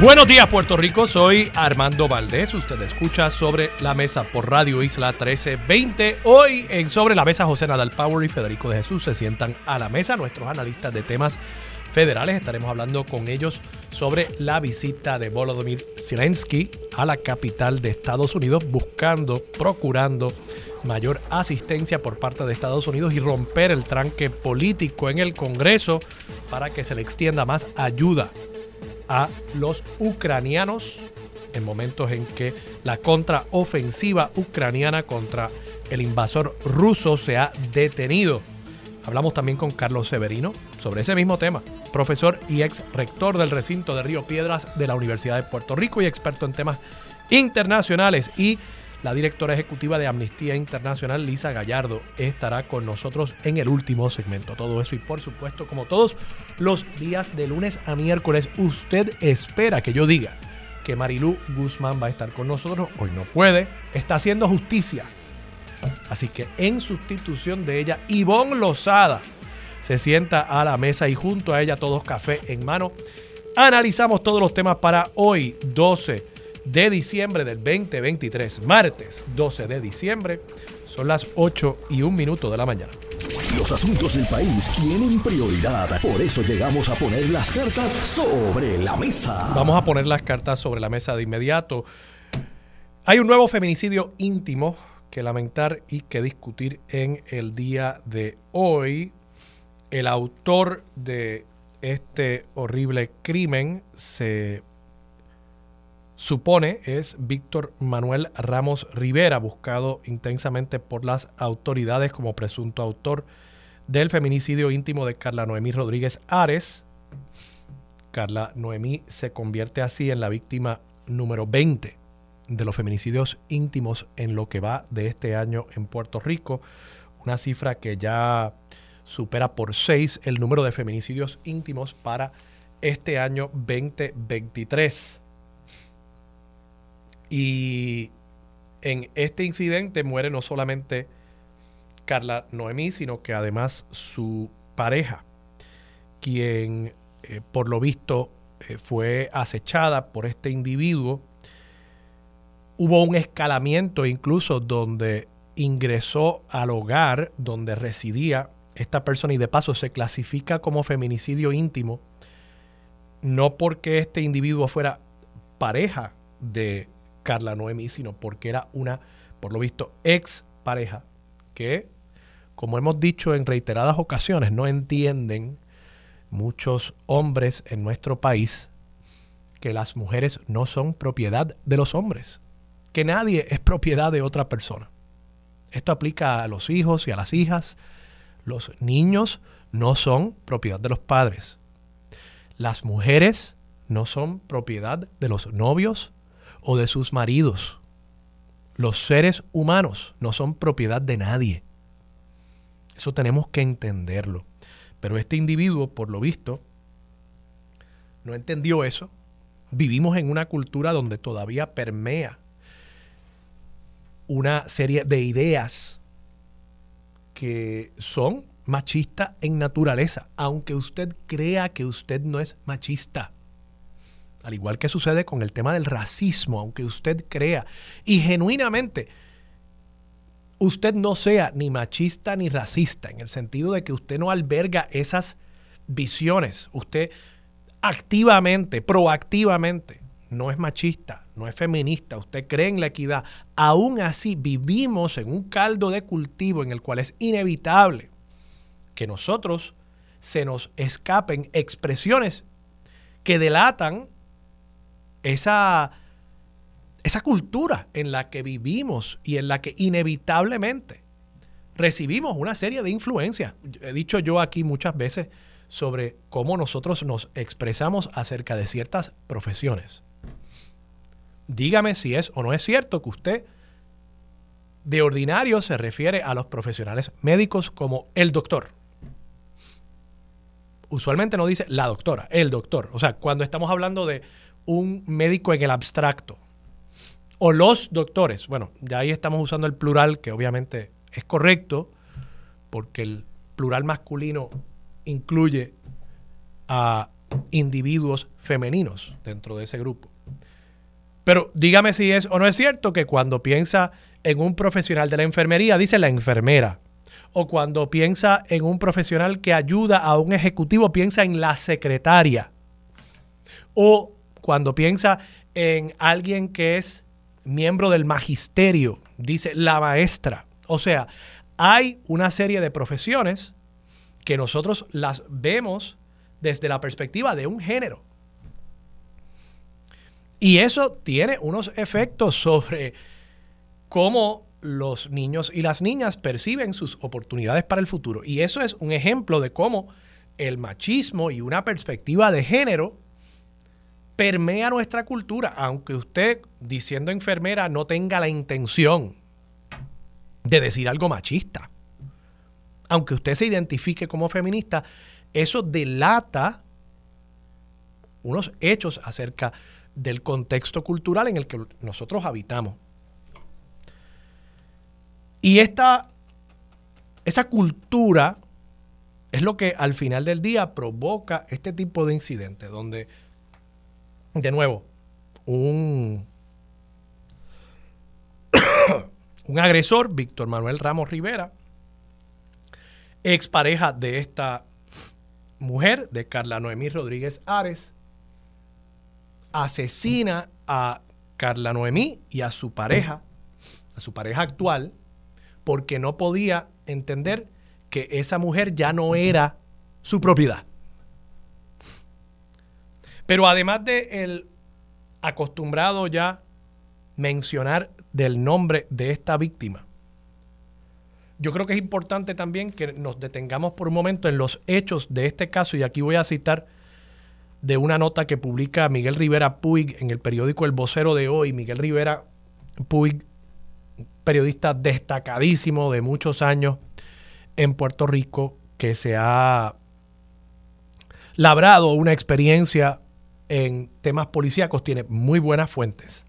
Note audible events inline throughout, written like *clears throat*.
Buenos días Puerto Rico, soy Armando Valdés, usted escucha sobre la mesa por Radio Isla 1320. Hoy en Sobre la Mesa José Nadal Power y Federico de Jesús se sientan a la mesa, nuestros analistas de temas federales. Estaremos hablando con ellos sobre la visita de Volodymyr Zelensky a la capital de Estados Unidos, buscando, procurando mayor asistencia por parte de Estados Unidos y romper el tranque político en el Congreso para que se le extienda más ayuda a los ucranianos en momentos en que la contraofensiva ucraniana contra el invasor ruso se ha detenido. Hablamos también con Carlos Severino sobre ese mismo tema, profesor y ex rector del recinto de Río Piedras de la Universidad de Puerto Rico y experto en temas internacionales. Y la directora ejecutiva de Amnistía Internacional, Lisa Gallardo, estará con nosotros en el último segmento. Todo eso y por supuesto, como todos los días de lunes a miércoles, usted espera que yo diga que Marilú Guzmán va a estar con nosotros. Hoy no puede, está haciendo justicia. Así que en sustitución de ella, Ivonne Lozada se sienta a la mesa y junto a ella todos café en mano. Analizamos todos los temas para hoy, 12 de diciembre del 2023, martes 12 de diciembre. Son las 8 y un minuto de la mañana. Los asuntos del país tienen prioridad, por eso llegamos a poner las cartas sobre la mesa. Vamos a poner las cartas sobre la mesa de inmediato. Hay un nuevo feminicidio íntimo que lamentar y que discutir en el día de hoy. El autor de este horrible crimen se supone es Víctor Manuel Ramos Rivera, buscado intensamente por las autoridades como presunto autor del feminicidio íntimo de Carla Noemí Rodríguez Ares. Carla Noemí se convierte así en la víctima número 20 de los feminicidios íntimos en lo que va de este año en Puerto Rico, una cifra que ya supera por 6 el número de feminicidios íntimos para este año 2023. Y en este incidente muere no solamente Carla Noemí, sino que además su pareja, quien eh, por lo visto eh, fue acechada por este individuo. Hubo un escalamiento incluso donde ingresó al hogar donde residía esta persona y de paso se clasifica como feminicidio íntimo, no porque este individuo fuera pareja de Carla Noemí, sino porque era una, por lo visto, ex pareja que, como hemos dicho en reiteradas ocasiones, no entienden muchos hombres en nuestro país que las mujeres no son propiedad de los hombres, que nadie es propiedad de otra persona. Esto aplica a los hijos y a las hijas. Los niños no son propiedad de los padres. Las mujeres no son propiedad de los novios o de sus maridos. Los seres humanos no son propiedad de nadie. Eso tenemos que entenderlo. Pero este individuo, por lo visto, no entendió eso. Vivimos en una cultura donde todavía permea una serie de ideas que son machistas en naturaleza, aunque usted crea que usted no es machista al igual que sucede con el tema del racismo, aunque usted crea y genuinamente usted no sea ni machista ni racista, en el sentido de que usted no alberga esas visiones, usted activamente, proactivamente, no es machista, no es feminista, usted cree en la equidad, aún así vivimos en un caldo de cultivo en el cual es inevitable que nosotros se nos escapen expresiones que delatan esa, esa cultura en la que vivimos y en la que inevitablemente recibimos una serie de influencias. He dicho yo aquí muchas veces sobre cómo nosotros nos expresamos acerca de ciertas profesiones. Dígame si es o no es cierto que usted de ordinario se refiere a los profesionales médicos como el doctor. Usualmente no dice la doctora, el doctor. O sea, cuando estamos hablando de un médico en el abstracto o los doctores, bueno, ya ahí estamos usando el plural que obviamente es correcto porque el plural masculino incluye a individuos femeninos dentro de ese grupo. Pero dígame si es o no es cierto que cuando piensa en un profesional de la enfermería, dice la enfermera. O cuando piensa en un profesional que ayuda a un ejecutivo, piensa en la secretaria. O cuando piensa en alguien que es miembro del magisterio, dice la maestra. O sea, hay una serie de profesiones que nosotros las vemos desde la perspectiva de un género. Y eso tiene unos efectos sobre cómo los niños y las niñas perciben sus oportunidades para el futuro. Y eso es un ejemplo de cómo el machismo y una perspectiva de género permea nuestra cultura, aunque usted, diciendo enfermera, no tenga la intención de decir algo machista. Aunque usted se identifique como feminista, eso delata unos hechos acerca del contexto cultural en el que nosotros habitamos. Y esta, esa cultura es lo que al final del día provoca este tipo de incidentes, donde, de nuevo, *coughs* un, agresor, Víctor Manuel Ramos Rivera, expareja de esta mujer, de Carla Noemí Rodríguez Ares, asesina a Carla Noemí y a su pareja, a su pareja actual, porque no podía entender que esa mujer ya no era su propiedad. Pero además de el acostumbrado ya mencionar del nombre de esta víctima, yo creo que es importante también que nos detengamos por un momento en los hechos de este caso y aquí voy a citar de una nota que publica Miguel Rivera Puig en el periódico El Vocero de hoy. Miguel Rivera Puig periodista destacadísimo de muchos años en Puerto Rico que se ha labrado una experiencia en temas policíacos, tiene muy buenas fuentes.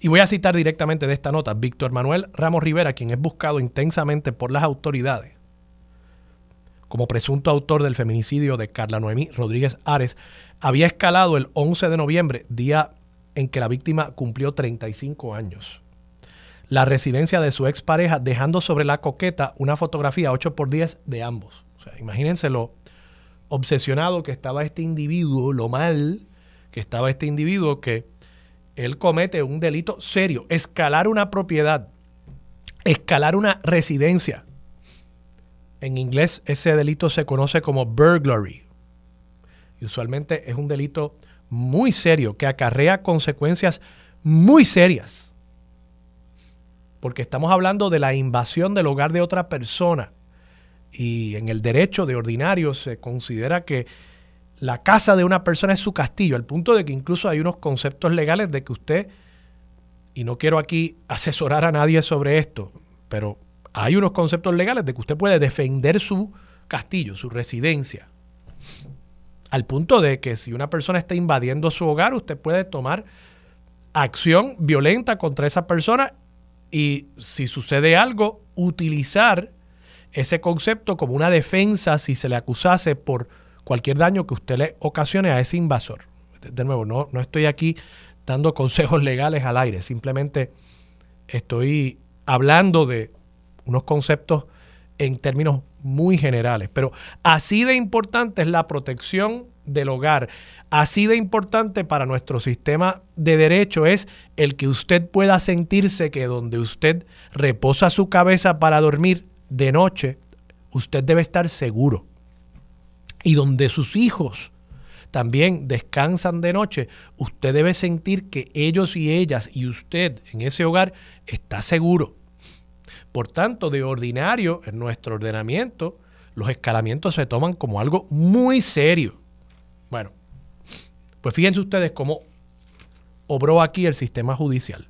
Y voy a citar directamente de esta nota, Víctor Manuel Ramos Rivera, quien es buscado intensamente por las autoridades como presunto autor del feminicidio de Carla Noemí Rodríguez Ares, había escalado el 11 de noviembre, día en que la víctima cumplió 35 años la residencia de su expareja, dejando sobre la coqueta una fotografía 8x10 de ambos. O sea, imagínense lo obsesionado que estaba este individuo, lo mal que estaba este individuo, que él comete un delito serio, escalar una propiedad, escalar una residencia. En inglés ese delito se conoce como burglary. Y usualmente es un delito muy serio que acarrea consecuencias muy serias porque estamos hablando de la invasión del hogar de otra persona. Y en el derecho de ordinario se considera que la casa de una persona es su castillo, al punto de que incluso hay unos conceptos legales de que usted, y no quiero aquí asesorar a nadie sobre esto, pero hay unos conceptos legales de que usted puede defender su castillo, su residencia. Al punto de que si una persona está invadiendo su hogar, usted puede tomar acción violenta contra esa persna y si sucede algo, utilizar ese concepto como una defensa si se le acusase por cualquier daño que usted le ocasione a ese invasor. De nuevo, no, no estoy aquí dando *laughs* consejos legales al aire, simplemente estoy hablando de unos conceptos en términos muy generales. Pero así de importante es la protección del hogar. Así de importante para nuestro sistema de derecho es el que usted pueda sentirse que donde usted reposa su cabeza para dormir de noche, usted debe estar seguro. Y donde sus hijos también descansan de noche, usted debe sentir que ellos y ellas y usted en ese hogar está seguro. Por tanto, de ordinario, en nuestro ordenamiento, los escalamientos se toman como algo muy serio. Bueno, pues fíjense ustedes cómo obró aquí el sistema judicial.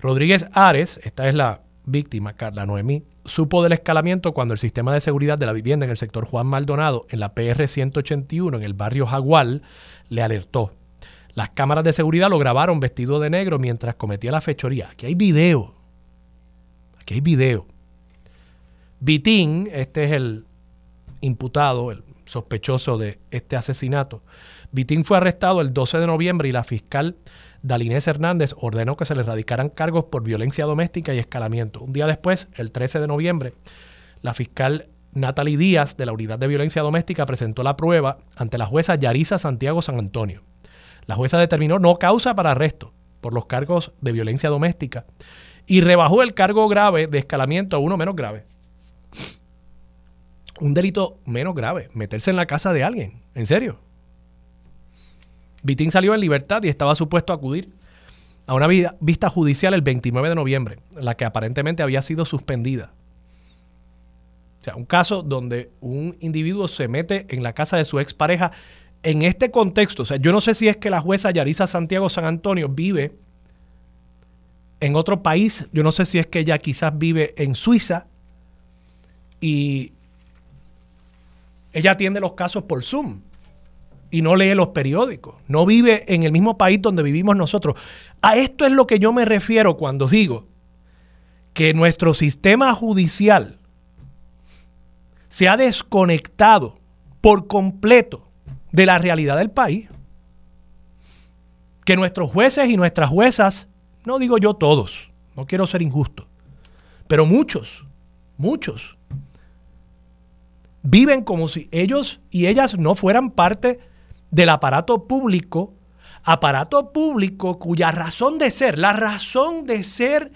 Rodríguez Ares, esta es la víctima, Carla Noemí, supo del escalamiento cuando el sistema de seguridad de la vivienda en el sector Juan Maldonado, en la PR 181, en el barrio Jagual, le alertó. Las cámaras de seguridad lo grabaron vestido de negro mientras cometía la fechoría. Aquí hay video. Aquí hay video. Vitín, este es el imputado, el sospechoso de este asesinato. Vitín fue arrestado el 12 de noviembre y la fiscal Dalinés Hernández ordenó que se le radicaran cargos por violencia doméstica y escalamiento. Un día después, el 13 de noviembre, la fiscal Natalie Díaz de la Unidad de Violencia Doméstica presentó la prueba ante la jueza Yarisa Santiago San Antonio. La jueza determinó no causa para arresto por los cargos de violencia doméstica y rebajó el cargo grave de escalamiento a uno menos grave. Un delito menos grave, meterse en la casa de alguien. ¿En serio? Vitín salió en libertad y estaba supuesto a acudir a una vista judicial el 29 de noviembre, la que aparentemente había sido suspendida. O sea, un caso donde un individuo se mete en la casa de su expareja en este contexto. O sea, yo no sé si es que la jueza Yarisa Santiago San Antonio vive en otro país, yo no sé si es que ella quizás vive en Suiza y ella atiende los casos por Zoom y no lee los periódicos, no vive en el mismo país donde vivimos nosotros. A esto es lo que yo me refiero cuando digo que nuestro sistema judicial se ha desconectado por completo de la realidad del país. Que nuestros jueces y nuestras juezas, no digo yo todos, no quiero ser injusto, pero muchos, muchos, viven como si ellos y ellas no fueran parte del aparato público, aparato público cuya razón de ser, la razón de ser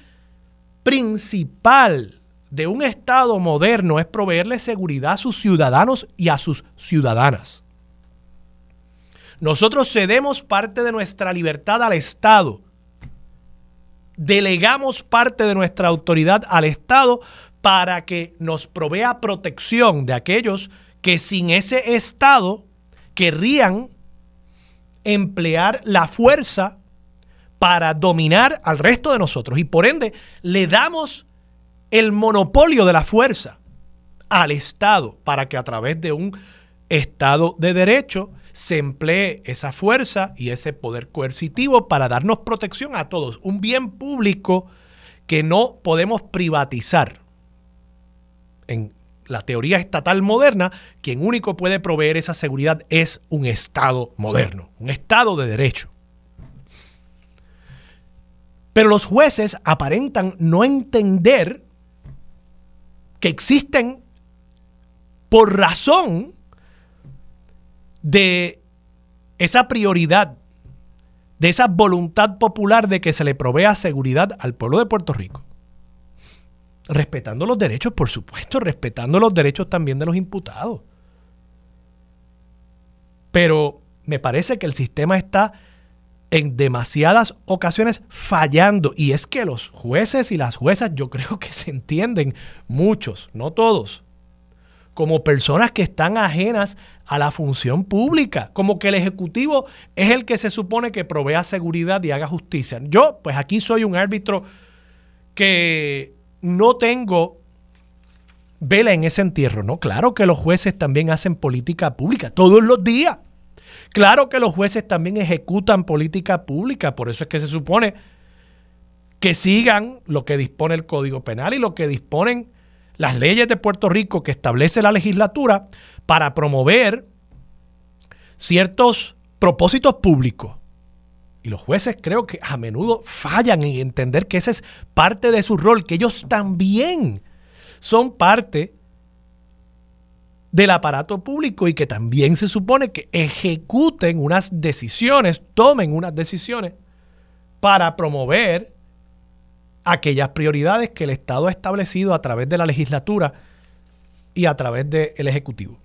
principal de un Estado moderno es proveerle seguridad a sus ciudadanos y a sus ciudadanas. Nosotros cedemos parte de nuestra libertad al Estado, delegamos parte de nuestra autoridad al Estado para que nos provea protección de aquellos que sin ese Estado querrían emplear la fuerza para dominar al resto de nosotros. Y por ende, le damos el monopolio de la fuerza al Estado para que a través de un Estado de Derecho se emplee esa fuerza y ese poder coercitivo para darnos protección a todos. Un bien público que no podemos privatizar. En la teoría estatal moderna, quien único puede proveer esa seguridad es un Estado moderno, un Estado de derecho. Pero los jueces aparentan no entender que existen por razón de esa prioridad, de esa voluntad popular de que se le provea seguridad al pueblo de Puerto Rico respetando los derechos, por supuesto, respetando los derechos también de los imputados. Pero me parece que el sistema está en demasiadas ocasiones fallando. Y es que los jueces y las juezas yo *laughs* creo que se entienden, muchos, no todos, como personas que están ajenas a la función pública, como que el Ejecutivo es el que se supone que provea seguridad y haga justicia. Yo, pues aquí soy un árbitro que no tengo vela en ese entierro, ¿no? Claro que los jueces también hacen política pública todos los días. Claro que los jueces también ejecutan política pública, por eso es que se supone que sigan lo que dispone el Código Penal y lo que disponen las leyes de Puerto Rico que establece la legislatura para promover ciertos propósitos públicos. Y los jueces creo que a menudo fallan en entender que ese es parte de su rol, que ellos también son parte del aparato público y que también se supone que ejecuten unas decisiones, tomen unas decisiones para promover aquellas prioridades que el Estado ha establecido a través de la legislatura y a través del Ejecutivo.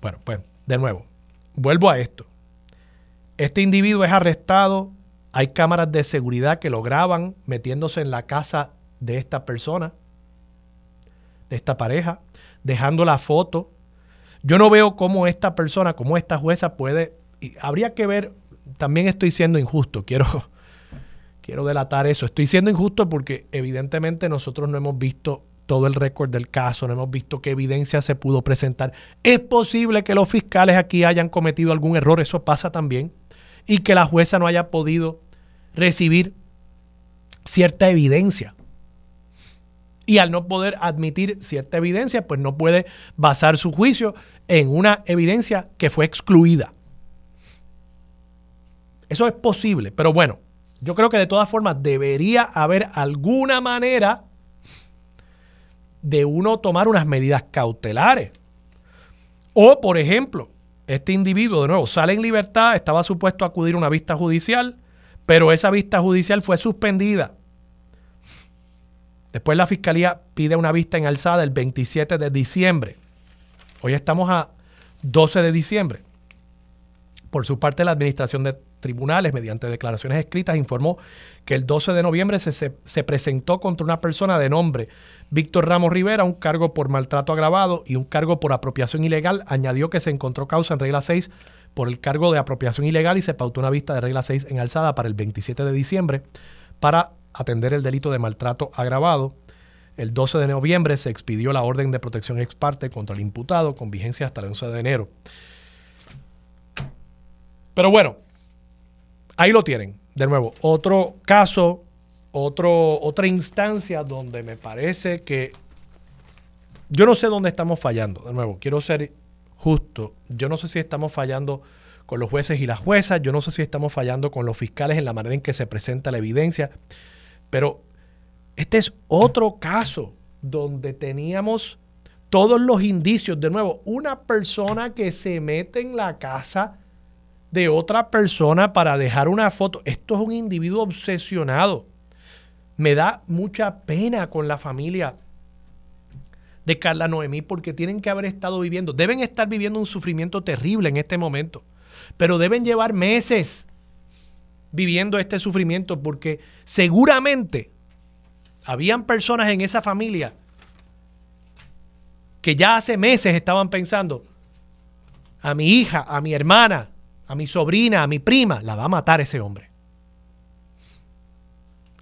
Bueno, pues de nuevo, vuelvo a esto. Este individuo es arrestado, hay cámaras de seguridad que lo graban metiéndose en la casa de esta persona, de esta pareja. dejando la foto. Yo no veo cómo esta persona, cómo esta jueza puede, y habría que ver, también estoy siendo injusto, quiero, *laughs* quiero delatar eso, estoy siendo injusto porque evidentemente nosotros no hemos visto todo el récord del caso, no hemos visto qué evidencia se pudo presentar. Es posible que los fiscales aquí hayan cometido algún error, eso pasa también, y que la jueza no haya podido recibir cierta evidencia. Y al no poder admitir cierta evidencia, pues no puede basar su juicio en una evidencia que fue excluida. Eso es posible, pero bueno, yo creo que de todas formas debería haber alguna manera de uno tomar unas medidas cautelares. O, por ejemplo, este individuo, de nuevo, sale en libertad, estaba supuesto a acudir a una vista judicial, pero esa vista judicial fue suspendida. Después la fiscalía pide una vista en alzada el 27 de diciembre. Hoy estamos a 12 de diciembre. Por su parte, la Administración de Tribunales, mediante declaraciones escritas, informó que el 12 de noviembre se, presentó contra una persona de nombre Víctor Ramos Rivera un cargo por maltrato agravado y un cargo por apropiación ilegal. Añadió que se encontró causa en regla 6 por el cargo de apropiación ilegal y se pautó una vista de regla 6 en alzada para el 27 de diciembre para atender el delito de maltrato agravado. El 12 de noviembre se expidió la orden de protección ex parte contra el imputado con vigencia hasta el 11 de enero. Pero bueno, ahí lo tienen. De nuevo, otro caso, otro, otra instancia donde me parece que yo no sé dónde estamos fallando. De nuevo, quiero ser justo. Yo no sé si estamos fallando con los jueces y las juezas. Yo no sé si estamos fallando con los fiscales en la manera en que se presenta la evidencia. Pero este es otro caso donde teníamos todos los indicios. De nuevo, una persona que se mete en la casa de otra persona para dejar una foto. Esto es un individuo obsesionado. Me da mucha pena con la familia de Carla Noemí porque tienen que haber estado viviendo, deben estar viviendo un sufrimiento terrible en este momento, pero deben llevar meses viviendo este sufrimiento porque seguramente habían personas en esa familia que ya hace meses estaban pensando, a mi hija, a mi hermana, a mi sobrina, a mi prima, la va a matar ese hombre.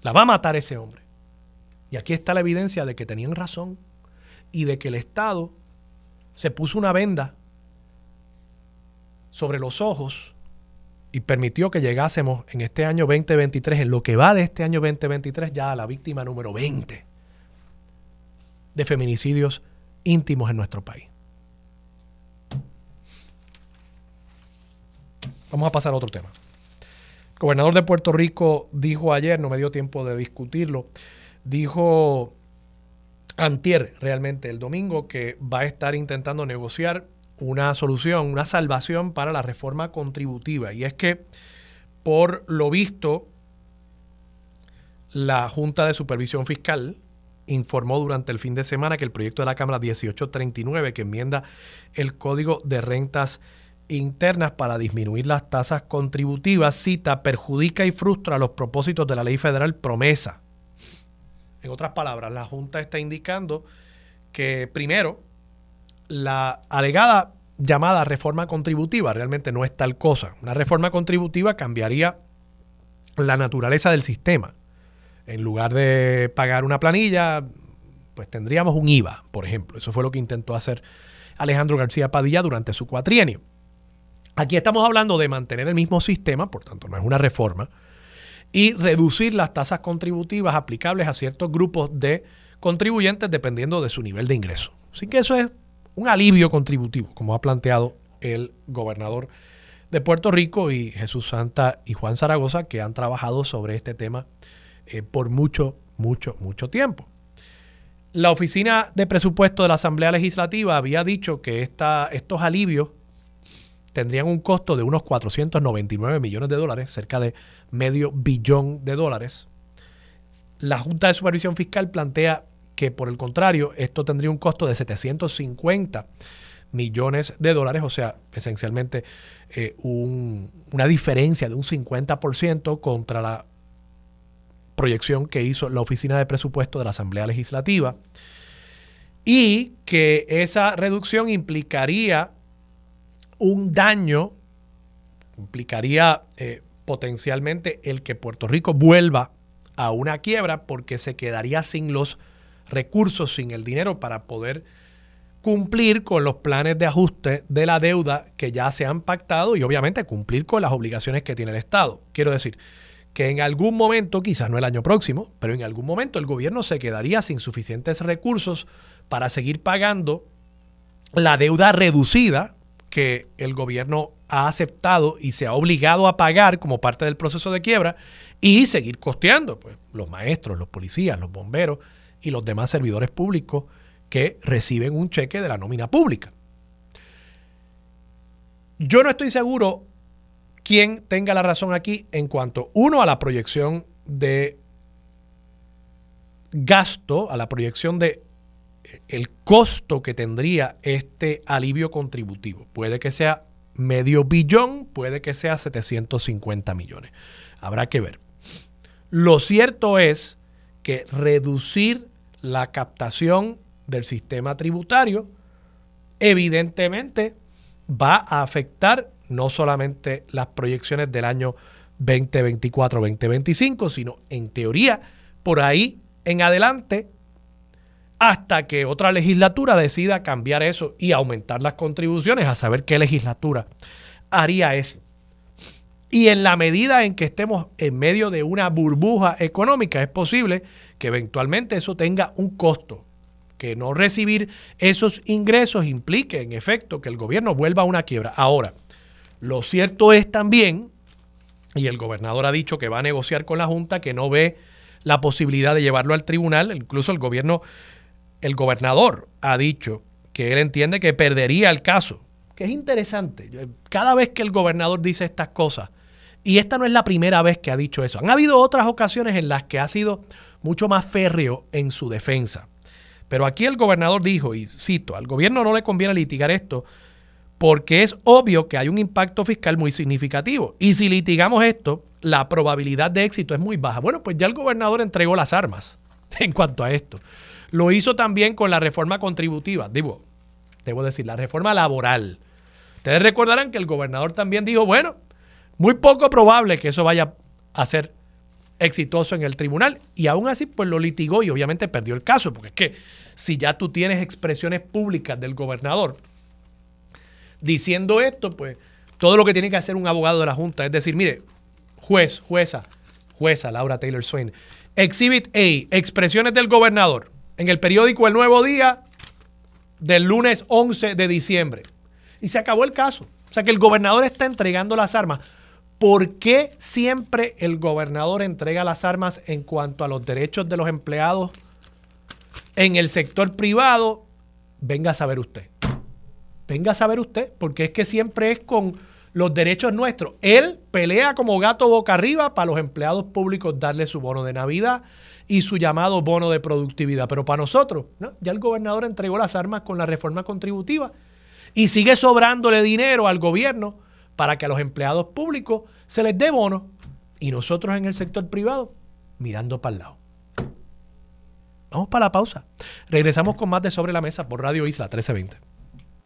La va a matar ese hombre. Y aquí está la evidencia de que tenían razón y de que el Estado se puso una venda sobre los ojos y permitió que llegásemos en este año 2023, en lo que va de este año 2023, ya a la víctima número 20 de feminicidios íntimos en nuestro país. Vamos a pasar a otro tema. Gobernador de Puerto Rico dijo ayer, no me dio tiempo de discutirlo, dijo antier realmente el domingo que va a estar intentando negociar una solución, una salvación para la reforma contributiva. Y es que, por lo visto, la Junta de Supervisión Fiscal informó durante el fin de semana que el proyecto de la Cámara 1839, que enmienda el Código de Rentas internas para disminuir las tasas contributivas, cita, perjudica y frustra los propósitos de la ley federal promesa. En otras palabras, la Junta está indicando que primero, la alegada llamada reforma contributiva realmente no es tal cosa. Una reforma contributiva cambiaría la naturaleza del sistema. En lugar de pagar una planilla, pues tendríamos un IVA, por ejemplo. Eso fue lo que intentó hacer Alejandro García Padilla durante su cuatrienio. Aquí estamos hablando de mantener el mismo sistema, por tanto no es una reforma, y reducir las tasas contributivas aplicables a ciertos grupos de contribuyentes dependiendo de su nivel de ingreso. Así que eso es un alivio contributivo, como ha planteado el gobernador de Puerto Rico y Jesús Santa y Juan Zaragoza, que han trabajado sobre este tema eh, por mucho, mucho, mucho tiempo. La Oficina de Presupuesto de la Asamblea Legislativa había dicho que esta, estos alivios tendrían un costo de unos 499 millones de dólares, cerca de medio billón de dólares. La Junta de Supervisión Fiscal plantea que por el contrario, esto tendría un costo de 750 millones de dólares, o sea, esencialmente eh, una diferencia de un 50% contra la proyección que hizo la Oficina de Presupuesto de la Asamblea Legislativa. y que esa reducción implicaría un daño, implicaría eh, potencialmente el que Puerto Rico vuelva a una quiebra porque se quedaría sin los recursos, sin el dinero para poder cumplir con los planes de ajuste de la deuda que ya se han pactado y obviamente cumplir con las obligaciones que tiene el Estado. Quiero decir que en algún momento, quizás no el año próximo, pero en algún momento el gobierno se quedaría sin suficientes recursos para seguir pagando la deuda reducida que el gobierno ha aceptado y se ha obligado a pagar como parte del proceso de quiebra y seguir costeando pues, los maestros, los policías, los bomberos y los demás servidores públicos que reciben un cheque de la nómina pública. Yo no estoy seguro quién tenga la razón aquí en cuanto, uno, a la proyección de gasto, a la proyección de el costo que tendría este alivio contributivo. Puede que sea medio billón, puede que sea 750 millones. Habrá que ver. Lo cierto es que reducir la captación del sistema tributario evidentemente va a afectar no solamente las proyecciones del año 2024-2025, sino en teoría por ahí en adelante hasta que otra legislatura decida cambiar eso y aumentar las contribuciones, a saber qué legislatura haría eso. Y en la medida en que estemos en medio de una burbuja económica, es posible que eventualmente eso tenga un costo, que no recibir esos ingresos implique en efecto que el gobierno vuelva a una quiebra. Ahora, lo cierto es también, y el gobernador ha dicho que va a negociar con la Junta, que no ve la posibilidad de llevarlo al tribunal, incluso el gobierno el gobernador ha dicho que él entiende que perdería el caso, que es interesante. Cada vez que el gobernador dice estas cosas, y esta no es la primera vez que ha dicho eso, han habido otras ocasiones en las que ha sido mucho más férreo en su defensa. Pero aquí el gobernador dijo, y cito, al gobierno no le conviene litigar esto porque es obvio que hay un impacto fiscal muy significativo. Y si litigamos esto, la probabilidad de éxito es muy baja. Bueno, pues ya el gobernador entregó las armas *laughs* en cuanto a esto. Lo hizo también con la reforma contributiva, digo, debo decir, la reforma laboral. Ustedes recordarán que el gobernador también dijo, bueno, muy poco probable que eso vaya a ser exitoso en el tribunal y aún así pues lo litigó y obviamente perdió el caso, porque es que si ya tú tienes expresiones públicas del gobernador diciendo esto, pues todo lo que tiene que hacer un abogado de la Junta es decir, mire, juez, jueza, jueza Laura Taylor Swain, Exhibit A, expresiones del gobernador en el periódico El Nuevo Día del lunes 11 de diciembre. Y se acabó el caso. O sea que el gobernador está entregando las armas. ¿Por qué siempre el gobernador entrega las armas en cuanto a los derechos de los empleados en el sector privado? Venga a saber usted. Venga a saber usted, porque es que siempre es con los derechos nuestros. Él pelea como gato boca arriba para los empleados públicos darle su bono de Navidad, y su llamado bono de productividad. Pero para nosotros, ya el gobernador entregó las armas con la reforma contributiva y sigue sobrándole dinero al gobierno para que a los empleados públicos se les dé bono y nosotros en el sector privado mirando para el lado. Vamos para la pausa. Regresamos con más de Sobre la Mesa por Radio Isla 1320.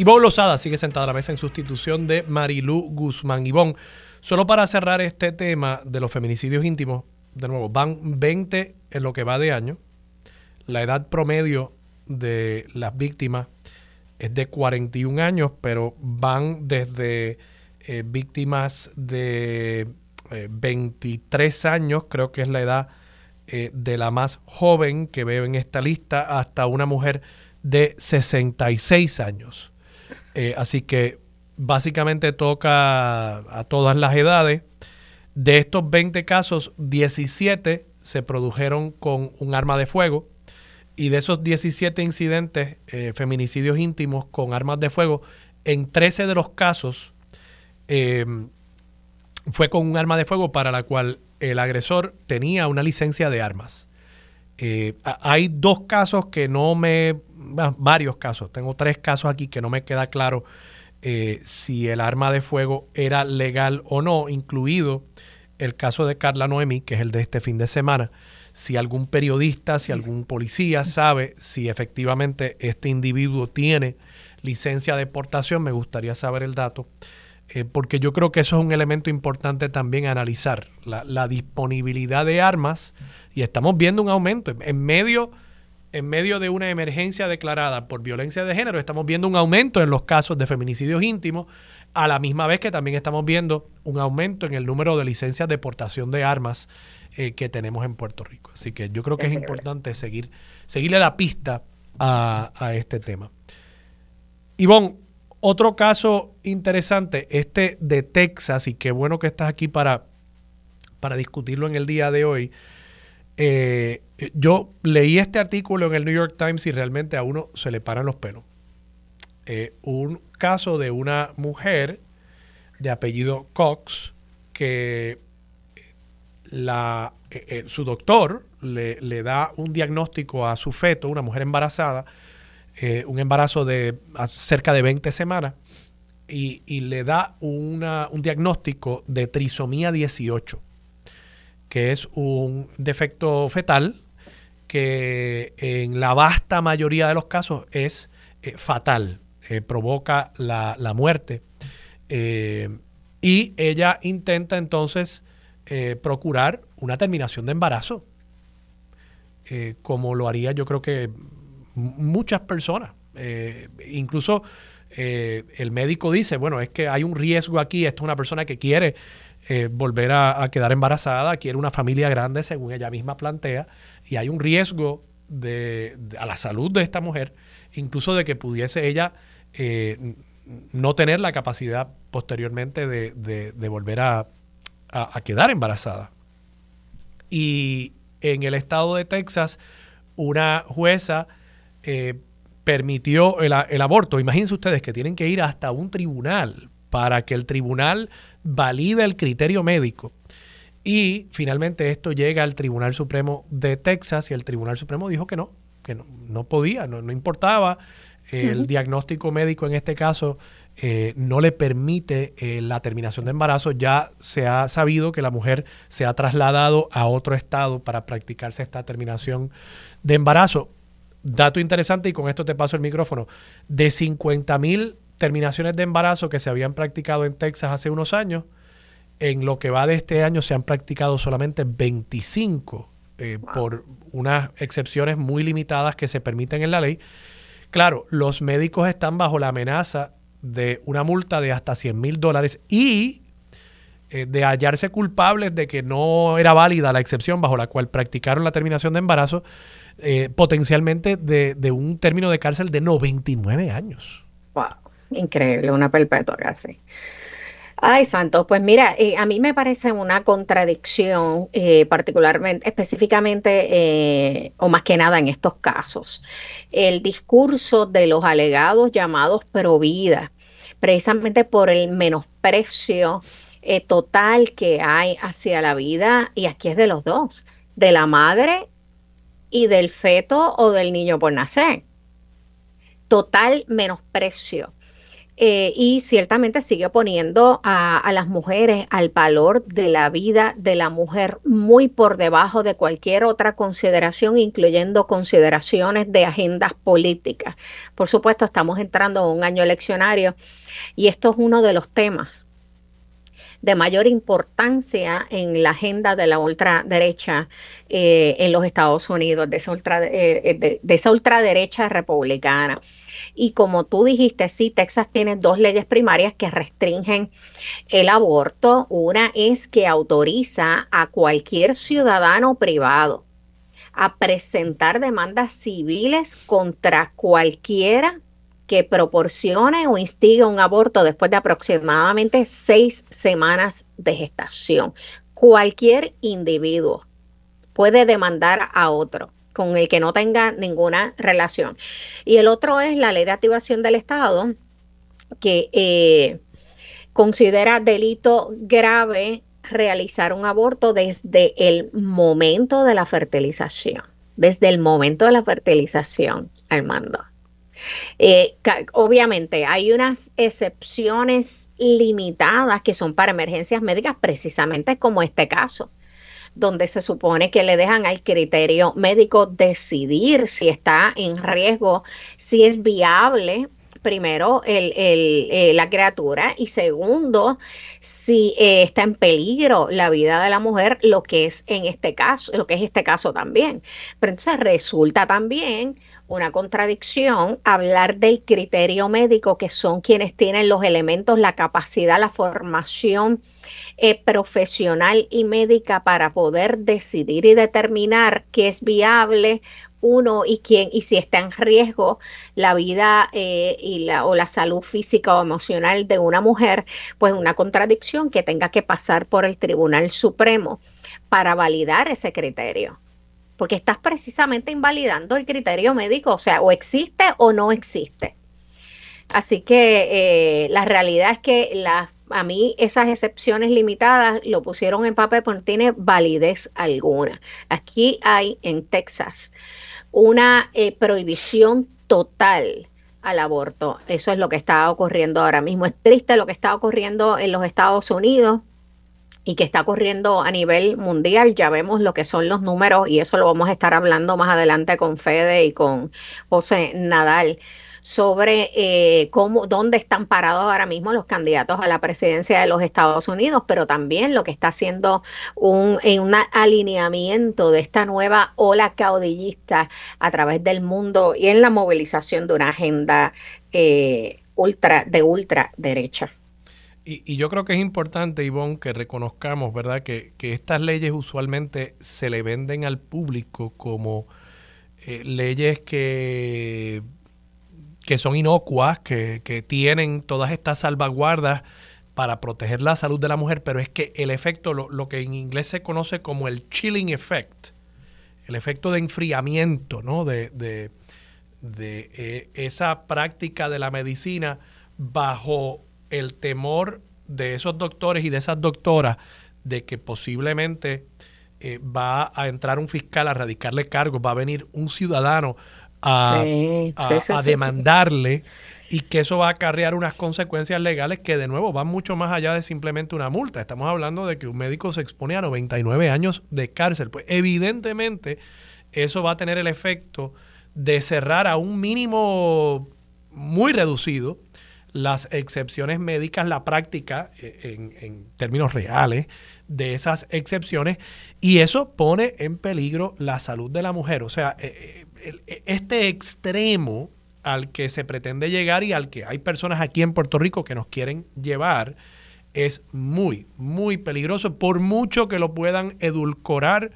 Ivonne Lozada sigue sentada a la mesa en sustitución de Marilú Guzmán. Ivonne, solo para cerrar este tema de los feminicidios íntimos, de nuevo, van 20 en lo que va de año. La edad promedio de las víctimas es de 41 años, pero van desde eh, víctimas de 23 eh, años, creo que es la edad eh, de la más joven que veo en esta lista, hasta una mujer de 66 años. Eh, así que básicamente toca a todas las edades. De estos 20 casos, 17 se produjeron con un arma de fuego. Y de esos 17 incidentes, eh, feminicidios íntimos con armas de fuego, en 13 de los casos em, fue con un arma de fuego para la cual el agresor tenía una licencia de armas. Eh, hay dos casos que no me, varios casos, tengo tres casos aquí que no me queda claro eh, si el arma de fuego era legal o no, incluido el caso de Carla Noemi, que es el de este fin de semana. Si algún periodista, si algún policía sabe si efectivamente este individuo tiene licencia de portación, me gustaría saber el dato. Eh, porque yo creo que eso es un elemento importante también analizar, la, disponibilidad de armas, y estamos viendo un aumento en medio, en medio de una emergencia declarada por violencia de género, estamos viendo un aumento en los casos de feminicidios íntimos, a la misma vez que también estamos viendo un aumento en el número de licencias de portación de armas eh, que tenemos en Puerto Rico. Así que yo creo que es importante seguir, seguirle la pista a, a este tema. Ivonne, otro caso interesante, este de Texas, y qué bueno que estás aquí para, para discutirlo en el día de hoy. Eh, yo leí este artículo en el New York Times y realmente a uno se le paran los pelos. Eh, un caso de una mujer de apellido Cox que eh, su doctor le, da un diagnóstico a su feto, una mujer embarazada, eh, un embarazo de cerca de 20 semanas y, le da un diagnóstico de trisomía 18, que es un defecto fetal que en la vasta mayoría de los casos es eh, fatal, eh, provoca la, la muerte. y ella intenta entonces procurar una terminación de embarazo, como lo haría yo creo que muchas personas. Eh, incluso eh, el médico dice, bueno, es que hay un riesgo aquí, esto es una persona que quiere eh, volver a, quedar embarazada, quiere una familia grande, según ella misma plantea, y hay un riesgo de, a la salud de esta mujer, incluso de que pudiese ella no tener la capacidad posteriormente de, volver a, a quedar embarazada. Y en el estado de Texas, una jueza eh, permitió el, aborto. Imagínense ustedes que tienen que ir hasta un tribunal para que el tribunal valide el criterio médico. Y finalmente esto llega al Tribunal Supremo de Texas y el Tribunal Supremo dijo que no, que no, podía, no, importaba. El diagnóstico médico en este caso eh, no le permite eh, la terminación de embarazo. Ya se ha sabido que la mujer se ha trasladado a otro estado para practicarse esta terminación de embarazo dato interesante, y con esto te paso el micrófono, de 50 mil terminaciones de embarazo que se habían practicado en Texas hace unos años, en lo que va de este año se han practicado solamente 25 eh, por unas excepciones muy limitadas que se permiten en la ley. Claro, los médicos están bajo la amenaza de una multa de hasta 100 mil dólares y eh, de hallarse culpables de que no era válida la excepción bajo la cual practicaron la terminación de embarazo, eh, potencialmente de, un término de cárcel de 99 años. Wow, increíble, una perpetua casi. Ay, Santos, pues mira, eh, a mí me parece una contradicción, particularmente, específicamente, o más que nada en estos casos, el discurso de los alegados llamados pro vida, precisamente por el menosprecio total que hay hacia la vida, y aquí es de los dos, de la madre y del feto o del niño por nacer. Total menosprecio. Eh, y ciertamente sigue poniendo a, a, las mujeres al valor de la vida de la mujer muy por debajo de cualquier otra consideración, incluyendo consideraciones de agendas políticas. Por supuesto, estamos entrando en un año eleccionario y esto es uno de los temas de mayor importancia en la agenda de la ultraderecha eh, en los Estados Unidos, de esa, eh, eh, de, esa ultraderecha republicana. Y como tú dijiste, sí, Texas tiene dos leyes primarias que restringen el aborto. Una es que autoriza a cualquier ciudadano privado a presentar demandas civiles contra cualquiera que proporcione o instigue un aborto después de aproximadamente seis semanas de gestación. Cualquier individuo puede demandar a otro con el que no tenga ninguna relación. Y el otro es la ley de activación del Estado, que eh, considera delito grave realizar un aborto desde el momento de la fertilización, desde el momento de la fertilización, Armando. Eh, obviamente hay unas excepciones limitadas que son para emergencias médicas, precisamente como este caso donde se supone que le dejan al criterio médico decidir si está en riesgo, si es viable primero eh, la criatura y segundo si eh, está en peligro la vida de la mujer lo que es en este caso lo que es este caso también. Pero entonces resulta también una contradicción hablar del criterio médico, que son quienes tienen los elementos, la capacidad, la formación eh, profesional y médica para poder decidir y determinar qué es viable uno y quién y si está en riesgo la vida eh, y la, o la salud física o emocional de una mujer, pues una contradicción que tenga que pasar por el Tribunal Supremo para validar ese criterio porque estás precisamente invalidando el criterio médico, o sea, o existe o no existe. Así que eh, la realidad es que a mí esas excepciones limitadas lo pusieron en papel no tiene validez alguna. Aquí hay en Texas una eh, prohibición total al aborto. Eso es lo que está ocurriendo ahora mismo. Es triste lo que está ocurriendo en los Estados Unidos y que está ocurriendo a nivel mundial. Ya vemos lo que son los números y eso lo vamos a estar hablando más adelante con Fede y con José Nadal sobre eh, cómo, dónde están parados ahora mismo los candidatos a la presidencia de los Estados Unidos, pero también lo que está haciendo un, en un alineamiento de esta nueva ola caudillista a través del mundo y en la movilización de una agenda eh, ultra de ultraderecha. Y, yo creo que es importante, Ivonne, que reconozcamos, ¿verdad?, que, estas leyes usualmente se le venden al público como eh, leyes que, que son inocuas, que, que tienen todas estas salvaguardas para proteger la salud de la mujer, pero es que el efecto, lo, lo, que en inglés se conoce como el chilling effect, el efecto de enfriamiento, ¿no? De, de, de eh, esa práctica de la medicina bajo el temor de esos doctores y de esas doctoras de que posiblemente eh, va a entrar un fiscal a radicarle cargos, va a venir un ciudadano a, demandarle y que eso va a acarrear unas consecuencias legales que de nuevo van mucho más allá de simplemente una multa. Estamos hablando de que un médico se expone a 99 años de cárcel. Pues evidentemente eso va a tener el efecto de cerrar a un mínimo muy reducido las excepciones médicas, la práctica eh, en, términos reales de esas excepciones y eso pone en peligro la salud de la mujer. O sea, eh, eh, este extremo al que se pretende llegar y al que hay personas aquí en Puerto Rico que nos quieren llevar es muy, muy peligroso, por mucho que lo puedan edulcorar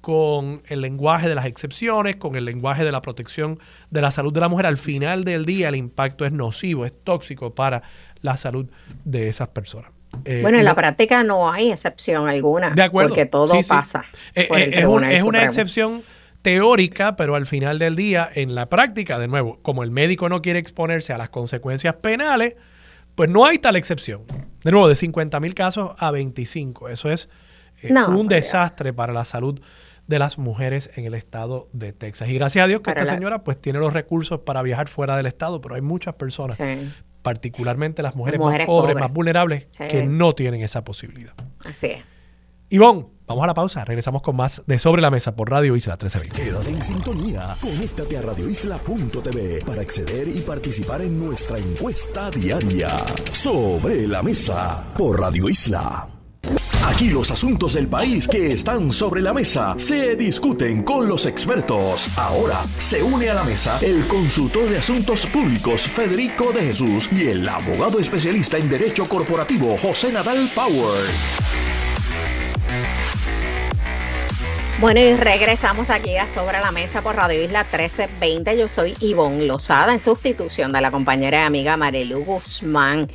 con el lenguaje de las excepciones, con el lenguaje de la protección de la salud de la mujer, al final del día el impacto es nocivo, es tóxico para la salud de esas personas. Eh, bueno, en la práctica no hay excepción alguna, de acuerdo, porque todo pasa. Eh, eh, es, una excepción teórica, pero al final del día, en la práctica, de nuevo, como el médico no quiere exponerse a las consecuencias penales, pues no hay tal excepción. De nuevo, de 50 mil casos a 25. Eso es un desastre para la salud de las mujeres en el estado de Texas. Y gracias a Dios que esta señora pues tiene los recursos para viajar fuera del estado, pero hay muchas personas, particularmente las mujeres, más pobres, más vulnerables, que no tienen esa posibilidad. Así es. Ivonne, vamos a la pausa. Regresamos con más de Sobre la Mesa por Radio Isla 1320. Quédate en sintonía. Conéctate a radioisla.tv para acceder y participar en nuestra encuesta diaria. Sobre la Mesa por Radio Isla. Aquí los asuntos del país que están sobre la mesa se discuten con los expertos. Ahora se une a la mesa el consultor de asuntos públicos Federico de Jesús y el abogado especialista en derecho corporativo José Nadal Power. Bueno, y regresamos aquí a Sobre la Mesa por Radio Isla 1320. Yo soy Ivonne Lozada en sustitución de la compañera y amiga Marilu Guzmán.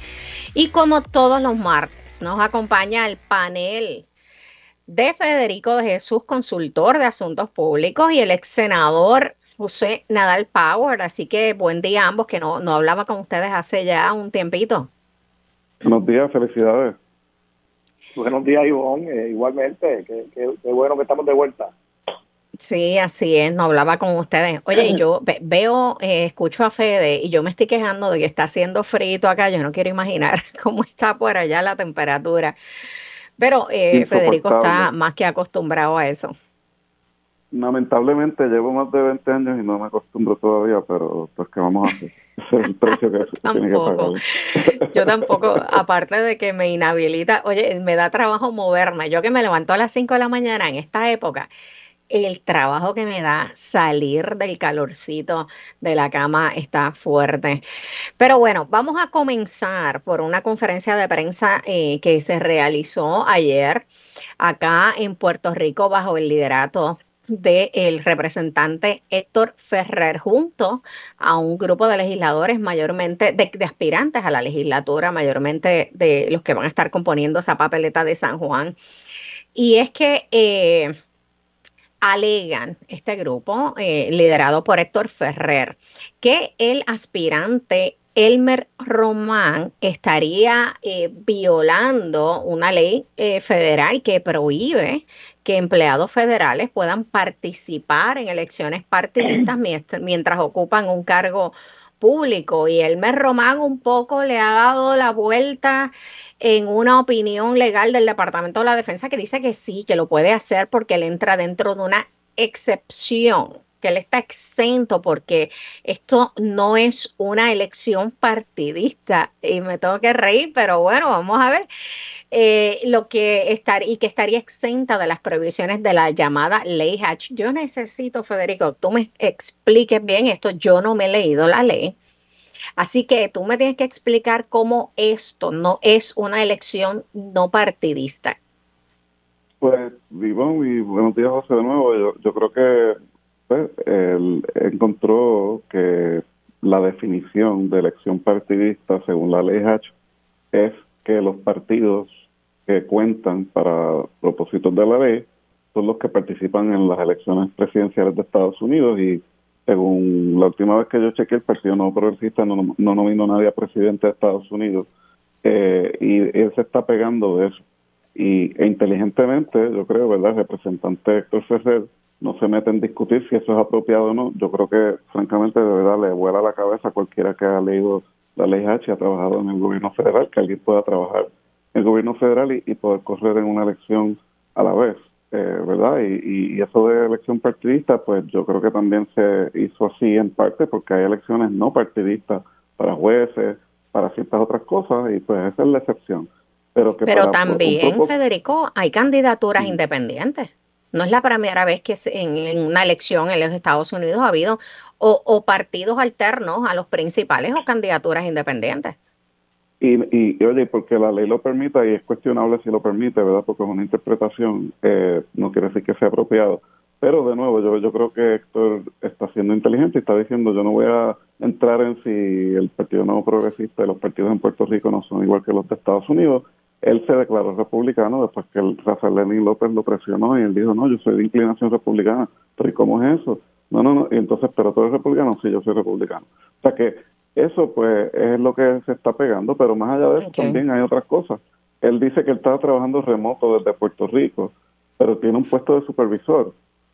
Y como todos los martes, nos acompaña el panel de Federico de Jesús, consultor de asuntos públicos, y el ex senador José Nadal Power. Así que buen día a ambos, que no, no hablaba con ustedes hace ya un tiempito. Buenos días, felicidades. Buenos días, Ivonne. Eh, igualmente, qué, bueno que estamos de vuelta. Sí, así es, no hablaba con ustedes. Oye, yo *clears throat* veo, eh, escucho a Fede y yo me estoy quejando de que está haciendo frito acá. Yo no quiero imaginar *laughs* cómo está por allá la temperatura. Pero eh, Federico está más que acostumbrado a eso. Lamentablemente llevo más de 20 años y no me acostumbro todavía, pero pues que vamos a hacer. *laughs* Ese es el precio que tiene que pagar. *laughs* Yo tampoco, aparte de que me inhabilita, oye, me da trabajo moverme. Yo que me levanto a las 5 de la mañana en esta época, el trabajo que me da salir del calorcito de la cama está fuerte. Pero bueno, vamos a comenzar por una conferencia de prensa eh, que se realizó ayer acá en Puerto Rico bajo el liderato del representante Héctor Ferrer junto a un grupo de legisladores mayormente, de, aspirantes a la legislatura, mayormente de los que van a estar componiendo esa papeleta de San Juan. Y es que eh, alegan este grupo, eh, liderado por Héctor Ferrer, que el aspirante Elmer Román estaría eh, violando una ley federal que prohíbe que empleados federales puedan participar en elecciones partidistas *clears throat* mientras, ocupan un cargo público. Y Elmer Román un poco le ha dado la vuelta en una opinión legal del Departamento de la Defensa que dice que sí, que lo puede hacer porque él entra dentro de una excepción que él está exento porque esto no es una elección partidista y me tengo que reír, pero bueno, vamos a ver eh, lo que estar y que estaría exenta de las prohibiciones de la llamada ley Hatch. Yo necesito, Federico, tú me expliques bien esto. Yo no me he leído la ley. Así que tú me tienes que explicar cómo esto no es una elección no partidista. Pues, Vivón, y buenos días, José, de nuevo. Yo, yo creo que él encontró que la definición de elección partidista, según la ley Hatch, es que los partidos que cuentan para propósitos de la ley son los que participan en las elecciones presidenciales de Estados Unidos y según la última vez que yo chequeé, el Partido No Progresista no, no nominó nadie a presidente de Estados Unidos eh, y él se está pegando de eso. Y e inteligentemente, yo creo, ¿verdad? Representante Héctor Ferrer no se mete en discutir si eso es apropiado o no. Yo creo que, francamente, de verdad le vuela la cabeza a cualquiera que haya leído la ley H y ha trabajado en el gobierno federal, que alguien pueda trabajar en el gobierno federal y, poder correr en una elección a la vez, eh, ¿verdad? Y, y, eso de elección partidista, pues yo creo que también se hizo así en parte porque hay elecciones no partidistas para jueces, para ciertas otras cosas, y pues esa es la excepción. Pero, que Pero también, Federico, hay candidaturas independientes. No es la primera vez que en, una elección en los Estados Unidos ha habido o, partidos alternos a los principales o candidaturas independientes. Y, y, oye, porque la ley lo permita y es cuestionable si lo permite, ¿verdad? Porque es una interpretación, eh, no quiere decir que sea apropiado. Pero de nuevo, yo, yo creo que Héctor está siendo inteligente y está diciendo, yo no voy a entrar en si el Partido Nuevo Progresista y los partidos en Puerto Rico no son igual que los de Estados Unidos él se declaró republicano después que el Rafael Lenín López lo presionó y él dijo, no, yo soy de inclinación republicana. Pero ¿y cómo es eso? No, no, no. Y entonces, ¿pero tú eres republicano? Sí, yo soy republicano. O sea que eso pues es lo que se está pegando, pero más allá de eso también hay otras cosas. Él dice que él estaba trabajando remoto desde Puerto Rico, pero tiene un puesto de supervisor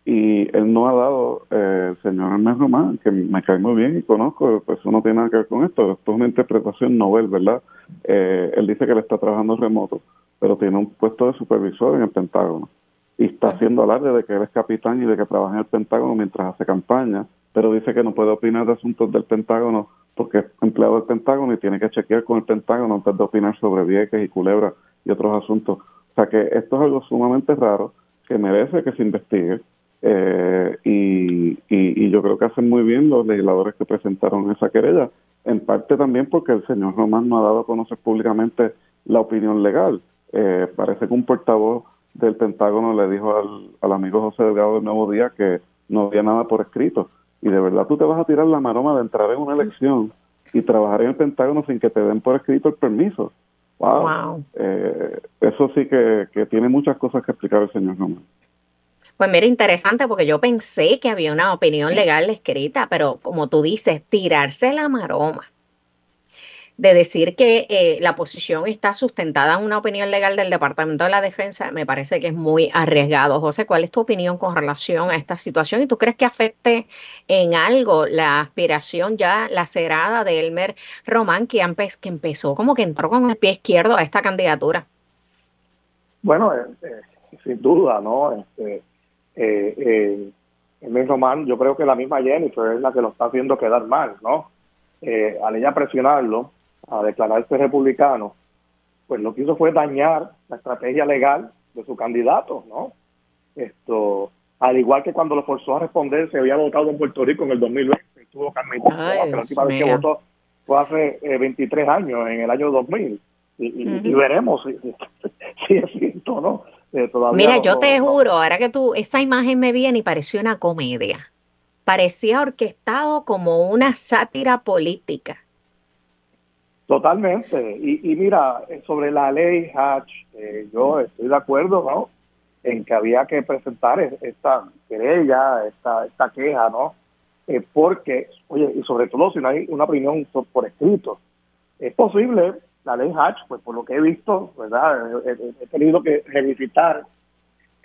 y él no ha dado, eh, el señor Hermes Román, que me cae muy bien y conozco, pues eso no tiene nada que ver con esto, esto es una interpretación novel, ¿verdad? Eh, él dice que él está trabajando remoto, pero tiene un puesto de supervisor en el Pentágono y está haciendo alarde de que él es capitán y de que trabaja en el Pentágono mientras hace campaña, pero dice que no puede opinar de asuntos del Pentágono porque es empleado del Pentágono y tiene que chequear con el Pentágono antes de opinar sobre Vieques y Culebra y otros asuntos. O sea que esto es algo sumamente raro que merece que se investigue eh, y, y, yo creo que hacen muy bien los legisladores que presentaron esa querella, en parte también porque el señor Román no ha dado a conocer públicamente la opinión legal. Eh, parece que un portavoz del Pentágono le dijo al, al amigo José Delgado del Nuevo Día que no había nada por escrito. Y de verdad tú te vas a tirar la maroma de entrar en una elección y trabajar en el Pentágono sin que te den por escrito el permiso. Wow. Eh, eso sí que, que tiene muchas cosas que explicar el señor Román. Pues mira, interesante porque yo pensé que había una opinión legal escrita, pero como tú dices, tirarse la maroma de decir que eh, la posición está sustentada en una opinión legal del Departamento de la Defensa, me parece que es muy arriesgado. José, ¿cuál es tu opinión con relación a esta situación? ¿Y tú crees que afecte en algo la aspiración ya lacerada de Elmer Román, que, que empezó como que entró con el pie izquierdo a esta candidatura? Bueno, eh, eh, sin duda, ¿no? Este, Elmer Román, yo creo que la misma Jennifer es la que lo está haciendo quedar mal, ¿no? al ella presionarlo, a declararse republicano, pues lo que hizo fue dañar la estrategia legal de su candidato, ¿no? Esto, al igual que cuando lo forzó a responder, se había votado en Puerto Rico en el 2020, estuvo Carmen la última vez que votó fue hace 23 eh, años, en el año 2000. Y, veremos *laughs* si, es cierto no. Eh, Mira, yo te juro, ahora que tú, esa imagen me viene y pareció una comedia. Parecía orquestado como una sátira política. Totalmente. Y, mira, sobre la ley Hatch, eh, yo estoy de acuerdo, ¿no? En que había que presentar esta querella, esta, esta queja, ¿no? Eh, porque, oye, y sobre todo si no hay una opinión por, escrito, es posible, la ley Hatch, pues por lo que he visto, ¿verdad? He, tenido que revisitar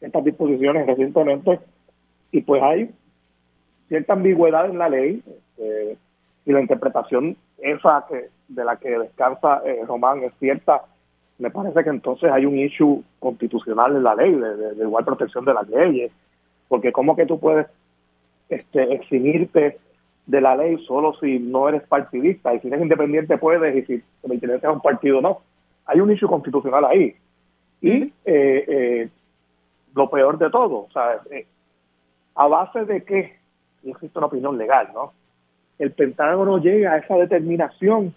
estas disposiciones recientemente y pues hay cierta ambigüedad en la ley este, y la interpretación esa que de la que descansa eh, Román es cierta, me parece que entonces hay un issue constitucional en la ley, de, igual protección de las leyes, porque cómo que tú puedes este, eximirte de la ley solo si no eres partidista, y si eres independiente puedes, y si te interesa a un partido no. Hay un issue constitucional ahí. Y eh, eh, lo peor de todo, o sea, a base de que, y existe una opinión legal, ¿no? El Pentágono llega a esa determinación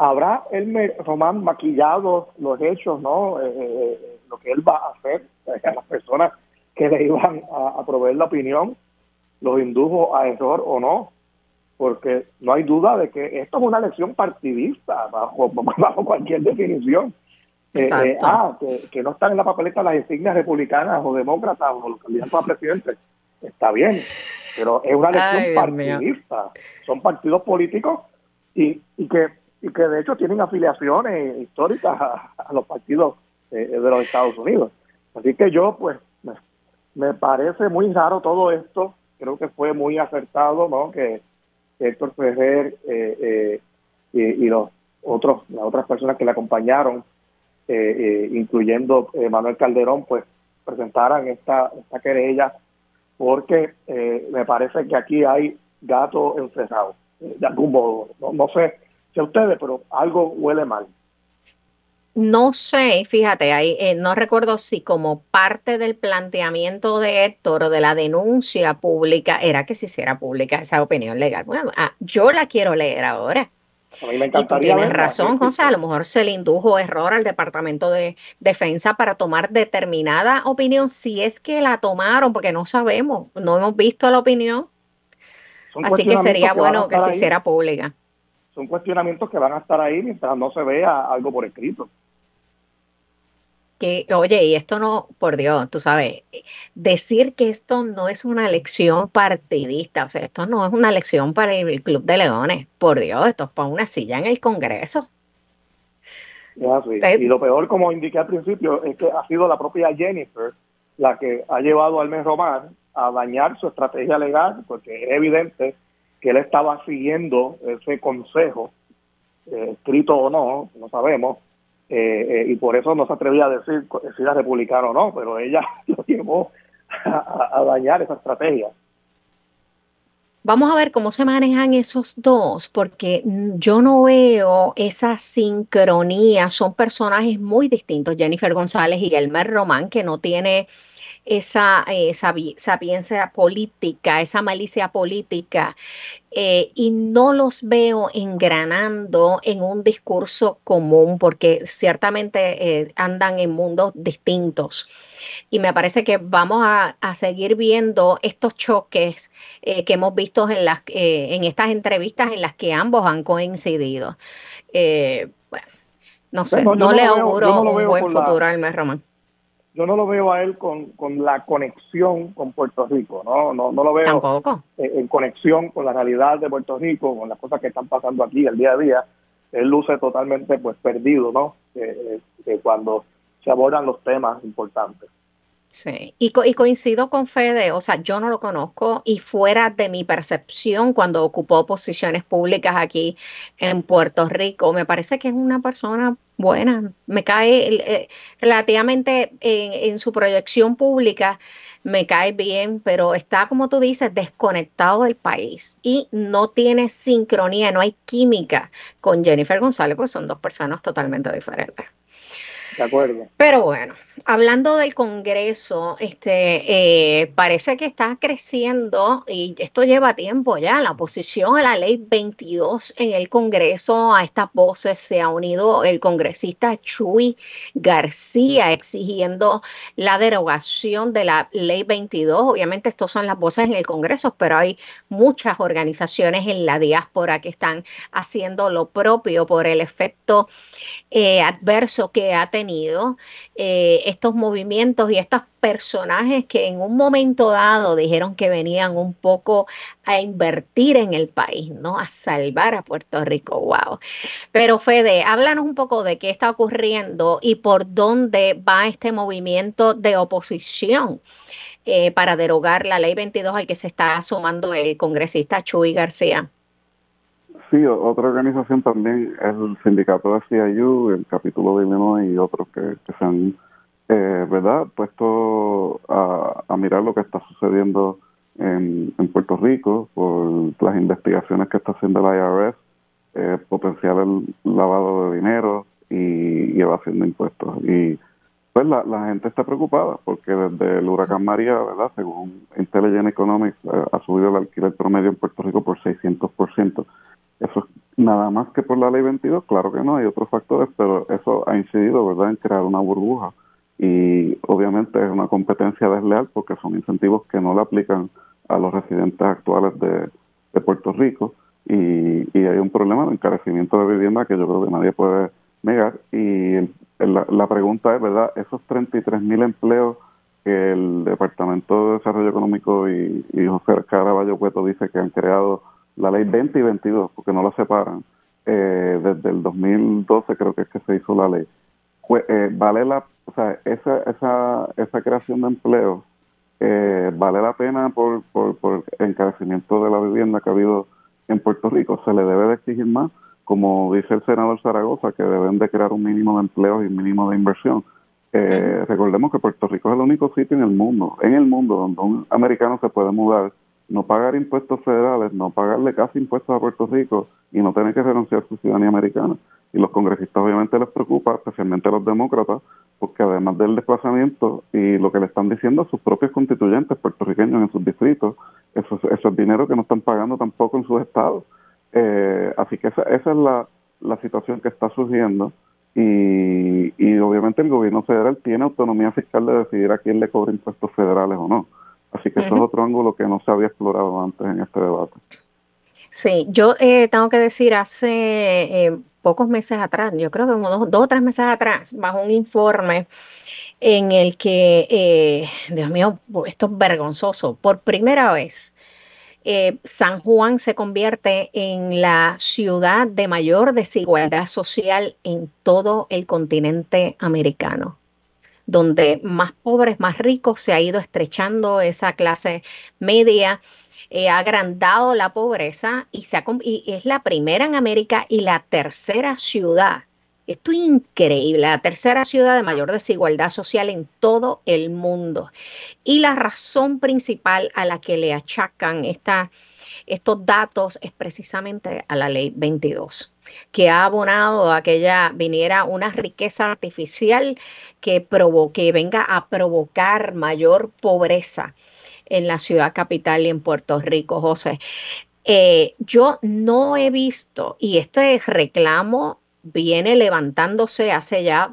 habrá el Román maquillado los hechos, ¿no? Eh, eh, eh, lo que él va a hacer a las personas que le iban a, proveer la opinión, los indujo a error o no, porque no hay duda de que esto es una elección partidista bajo, *laughs* bajo cualquier definición. ah, que, no están en la papeleta las insignias republicanas o demócratas o los candidatos a presidente. Está bien, pero es una elección partidista. Son partidos políticos y, y que y que de hecho tienen afiliaciones históricas a, los partidos eh, de los Estados Unidos. Así que yo, pues, me, parece muy raro todo esto. Creo que fue muy acertado, ¿no? Que Héctor Ferrer eh, eh, y, los otros, las otras personas que le acompañaron, incluyendo Manuel Calderón, pues presentaran esta, esta querella, porque me parece que aquí hay gato encerrado, de algún modo. No, no sé que ustedes, pero algo huele mal. No sé, fíjate, ahí eh, no recuerdo si como parte del planteamiento de Héctor o de la denuncia pública era que se hiciera pública esa opinión legal. Bueno, ah, yo la quiero leer ahora. A mí me y tú tienes razón, José, a lo mejor se le indujo error al Departamento de Defensa para tomar determinada opinión, si es que la tomaron, porque no sabemos, no hemos visto la opinión. Así que sería bueno que se hiciera pública son cuestionamientos que van a estar ahí mientras no se vea algo por escrito. Que, oye, y esto no, por Dios, tú sabes, decir que esto no es una elección partidista, o sea, esto no es una elección para el Club de Leones, por Dios, esto es para una silla en el Congreso. Y lo peor, como indiqué al principio, es que ha sido la propia Jennifer la que ha llevado al mes Román a dañar su estrategia legal, porque es evidente que él estaba siguiendo ese consejo, eh, escrito o no, no sabemos, eh, eh, y por eso no se atrevía a decir si era republicano o no, pero ella *laughs* lo llevó a, dañar esa estrategia. Vamos a ver cómo se manejan esos dos, porque yo no veo esa sincronía. Son personajes muy distintos, Jennifer González y Elmer Román, que no tiene esa eh, sapiencia política, esa malicia política, eh, y no los veo engranando en un discurso común, porque ciertamente eh, andan en mundos distintos. Y me parece que vamos a, seguir viendo estos choques que hemos visto en, las, en estas entrevistas en las que ambos han coincidido. bueno, no sé, no, le auguro un buen futuro al mes Román. Yo no lo veo a él con, con la conexión con Puerto Rico, ¿no? No, no lo veo Tampoco. En, conexión con la realidad de Puerto Rico, con las cosas que están pasando aquí el día a día. Él luce totalmente pues perdido, ¿no? cuando se abordan los temas importantes. Sí, y, y, coincido con Fede, o sea, yo no lo conozco y fuera de mi percepción cuando ocupó posiciones públicas aquí en Puerto Rico, me parece que es una persona buena, me cae eh, relativamente en, en, su proyección pública, me cae bien, pero está, como tú dices, desconectado del país y no tiene sincronía, no hay química con Jennifer González, pues son dos personas totalmente diferentes. Acuerdo. Pero bueno, hablando del Congreso, este eh, parece que está creciendo y esto lleva tiempo ya. La oposición a la ley 22 en el Congreso, a estas voces se ha unido el congresista Chuy García exigiendo la derogación de la ley 22. Obviamente, estos son las voces en el Congreso, pero hay muchas organizaciones en la diáspora que están haciendo lo propio por el efecto eh, adverso que ha tenido eh, estos movimientos y estos personajes que en un momento dado dijeron que venían un poco a invertir en el país, ¿no? A salvar a Puerto Rico, wow. Pero Fede, háblanos un poco de qué está ocurriendo y por dónde va este movimiento de oposición eh, para derogar la ley 22 al que se está sumando el congresista Chuy García. Sí, otra organización también es el sindicato de CIU, el capítulo de Illinois y otros que, se han, eh, ¿verdad?, puesto a, mirar lo que está sucediendo en, Puerto Rico por las investigaciones que está haciendo la IRS, eh, potencial el lavado de dinero y, evasión de impuestos. Y pues la, gente está preocupada porque desde el huracán María, ¿verdad?, según Intelligent Economics, eh, ha subido el alquiler promedio en Puerto Rico por 600%. Eso es nada más que por la ley 22, claro que no, hay otros factores, pero eso ha incidido, ¿verdad?, en crear una burbuja. Y obviamente es una competencia desleal porque son incentivos que no le aplican a los residentes actuales de, Puerto Rico. Y, hay un problema de encarecimiento de vivienda que yo creo que nadie puede negar. Y la, pregunta es, ¿verdad?, esos 33 mil empleos que el Departamento de Desarrollo Económico y, y José Caraballo Cueto dice que han creado la ley 20 y 22, porque no la separan, eh, desde el 2012 creo que es que se hizo la ley. Eh, vale la, o sea, esa, esa, esa creación de empleo eh, vale la pena por, por, por encarecimiento de la vivienda que ha habido en Puerto Rico. Se le debe de exigir más, como dice el senador Zaragoza, que deben de crear un mínimo de empleos y un mínimo de inversión. recordemos que Puerto Rico es el único sitio en el mundo, en el mundo donde un americano se puede mudar no pagar impuestos federales, no pagarle casi impuestos a Puerto Rico y no tener que renunciar a su ciudadanía americana. Y los congresistas obviamente les preocupa, especialmente a los demócratas, porque además del desplazamiento y lo que le están diciendo a sus propios constituyentes puertorriqueños en sus distritos, eso, eso es dinero que no están pagando tampoco en sus estados. Eh, así que esa, esa es la, la situación que está surgiendo y, y obviamente el gobierno federal tiene autonomía fiscal de decidir a quién le cobra impuestos federales o no. Así que eso es otro ángulo que no se había explorado antes en este debate. Sí, yo eh, tengo que decir, hace eh, pocos meses atrás, yo creo que como dos, dos, o tres meses atrás, bajo un informe en el que, eh, Dios mío, esto es vergonzoso, por primera vez, San Juan se convierte en la ciudad de mayor desigualdad social en todo el continente americano donde más pobres, más ricos, se ha ido estrechando esa clase media, eh, ha agrandado la pobreza y, se y es la primera en América y la tercera ciudad. Esto es increíble, la tercera ciudad de mayor desigualdad social en todo el mundo. Y la razón principal a la que le achacan esta estos datos es precisamente a la ley 22, que ha abonado a que viniera una riqueza artificial que provoque, venga a provocar mayor pobreza en la ciudad capital y en Puerto Rico, José. Eh, yo no he visto, y este reclamo viene levantándose hace ya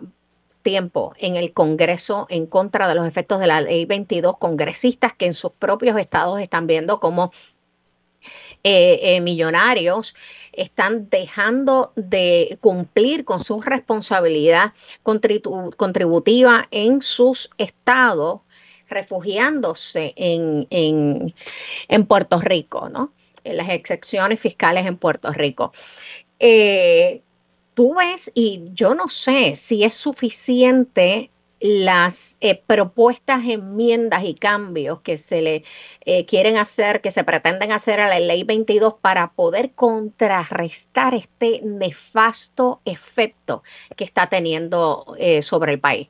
tiempo en el Congreso en contra de los efectos de la ley 22, congresistas que en sus propios estados están viendo cómo millonarios están dejando de cumplir con su responsabilidad contributiva en sus estados, refugiándose en, en, Puerto Rico, ¿no? En las excepciones fiscales en Puerto Rico. Eh, tú ves, y yo no sé si es suficiente las eh, propuestas, enmiendas y cambios que se le eh, quieren hacer, que se pretenden hacer a la ley 22 para poder contrarrestar este nefasto efecto que está teniendo eh, sobre el país.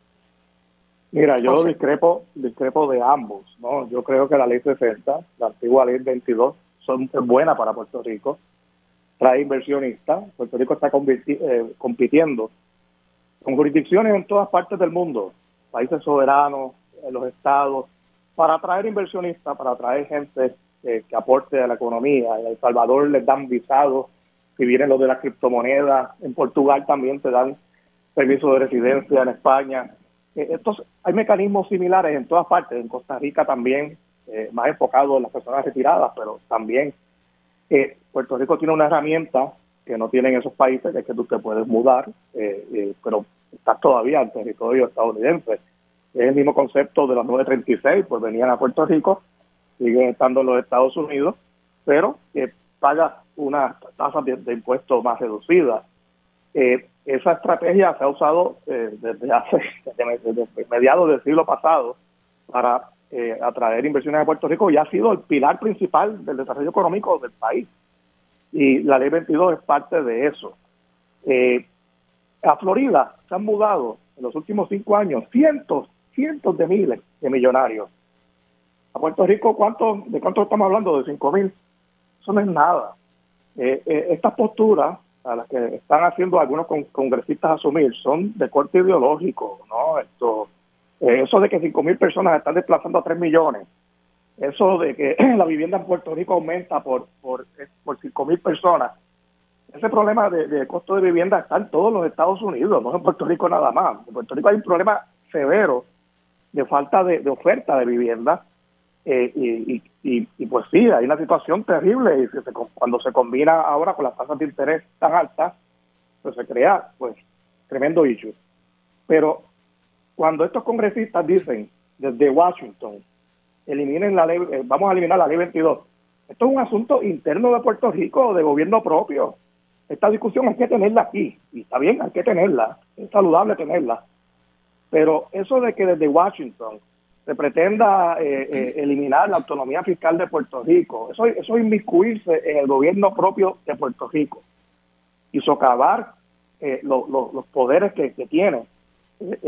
Mira, yo discrepo, discrepo de ambos, ¿no? Yo creo que la ley 60, la antigua ley 22, son buena para Puerto Rico, trae inversionistas, Puerto Rico está compitiendo con jurisdicciones en todas partes del mundo, países soberanos, en los estados, para atraer inversionistas, para atraer gente que aporte a la economía. En El Salvador les dan visados, si vienen los de las criptomonedas, en Portugal también te dan permiso de residencia, en España. Eh, estos, hay mecanismos similares en todas partes, en Costa Rica también, eh, más enfocado en las personas retiradas, pero también eh, Puerto Rico tiene una herramienta que no tienen esos países, que es que tú te puedes mudar, pero estás todavía en territorio estadounidense. Es el mismo concepto de los 936, pues venían a Puerto Rico, siguen estando en los Estados Unidos, pero que paga una tasa de, impuestos más reducida. Eh, esa estrategia se ha usado eh, desde hace *laughs* desde, mediados del siglo pasado para eh, atraer inversiones a Puerto Rico y ha sido el pilar principal del desarrollo económico del país. Y la ley 22 es parte de eso. A Florida se han mudado en los últimos cinco años cientos, cientos de miles de millonarios. A Puerto Rico, ¿cuánto, ¿de cuánto estamos hablando? De cinco mil. Eso no es nada. Eh, eh, estas posturas a las que están haciendo algunos congresistas asumir son de corte ideológico, ¿no? Esto, eh, eso de que cinco mil personas están desplazando a tres millones, eso de que *clears throat* la vivienda en Puerto Rico aumenta por por, por mil personas, ese problema de, costo de vivienda está en todos los Estados Unidos, no en Puerto Rico nada más. En Puerto Rico hay un problema severo de falta de, oferta de vivienda eh, y, y, pues sí, hay una situación terrible y cuando se combina ahora con las tasas de interés tan altas, pues se crea pues tremendo issue. Pero cuando estos congresistas dicen desde Washington, eliminen la ley, eh, vamos a eliminar la ley 22, esto es un asunto interno de Puerto Rico, de gobierno propio esta discusión hay que tenerla aquí, y está bien, hay que tenerla, es saludable tenerla, pero eso de que desde Washington se pretenda eh, eh, eliminar la autonomía fiscal de Puerto Rico, eso, eso es inmiscuirse en el gobierno propio de Puerto Rico y socavar eh, los poderes que, tiene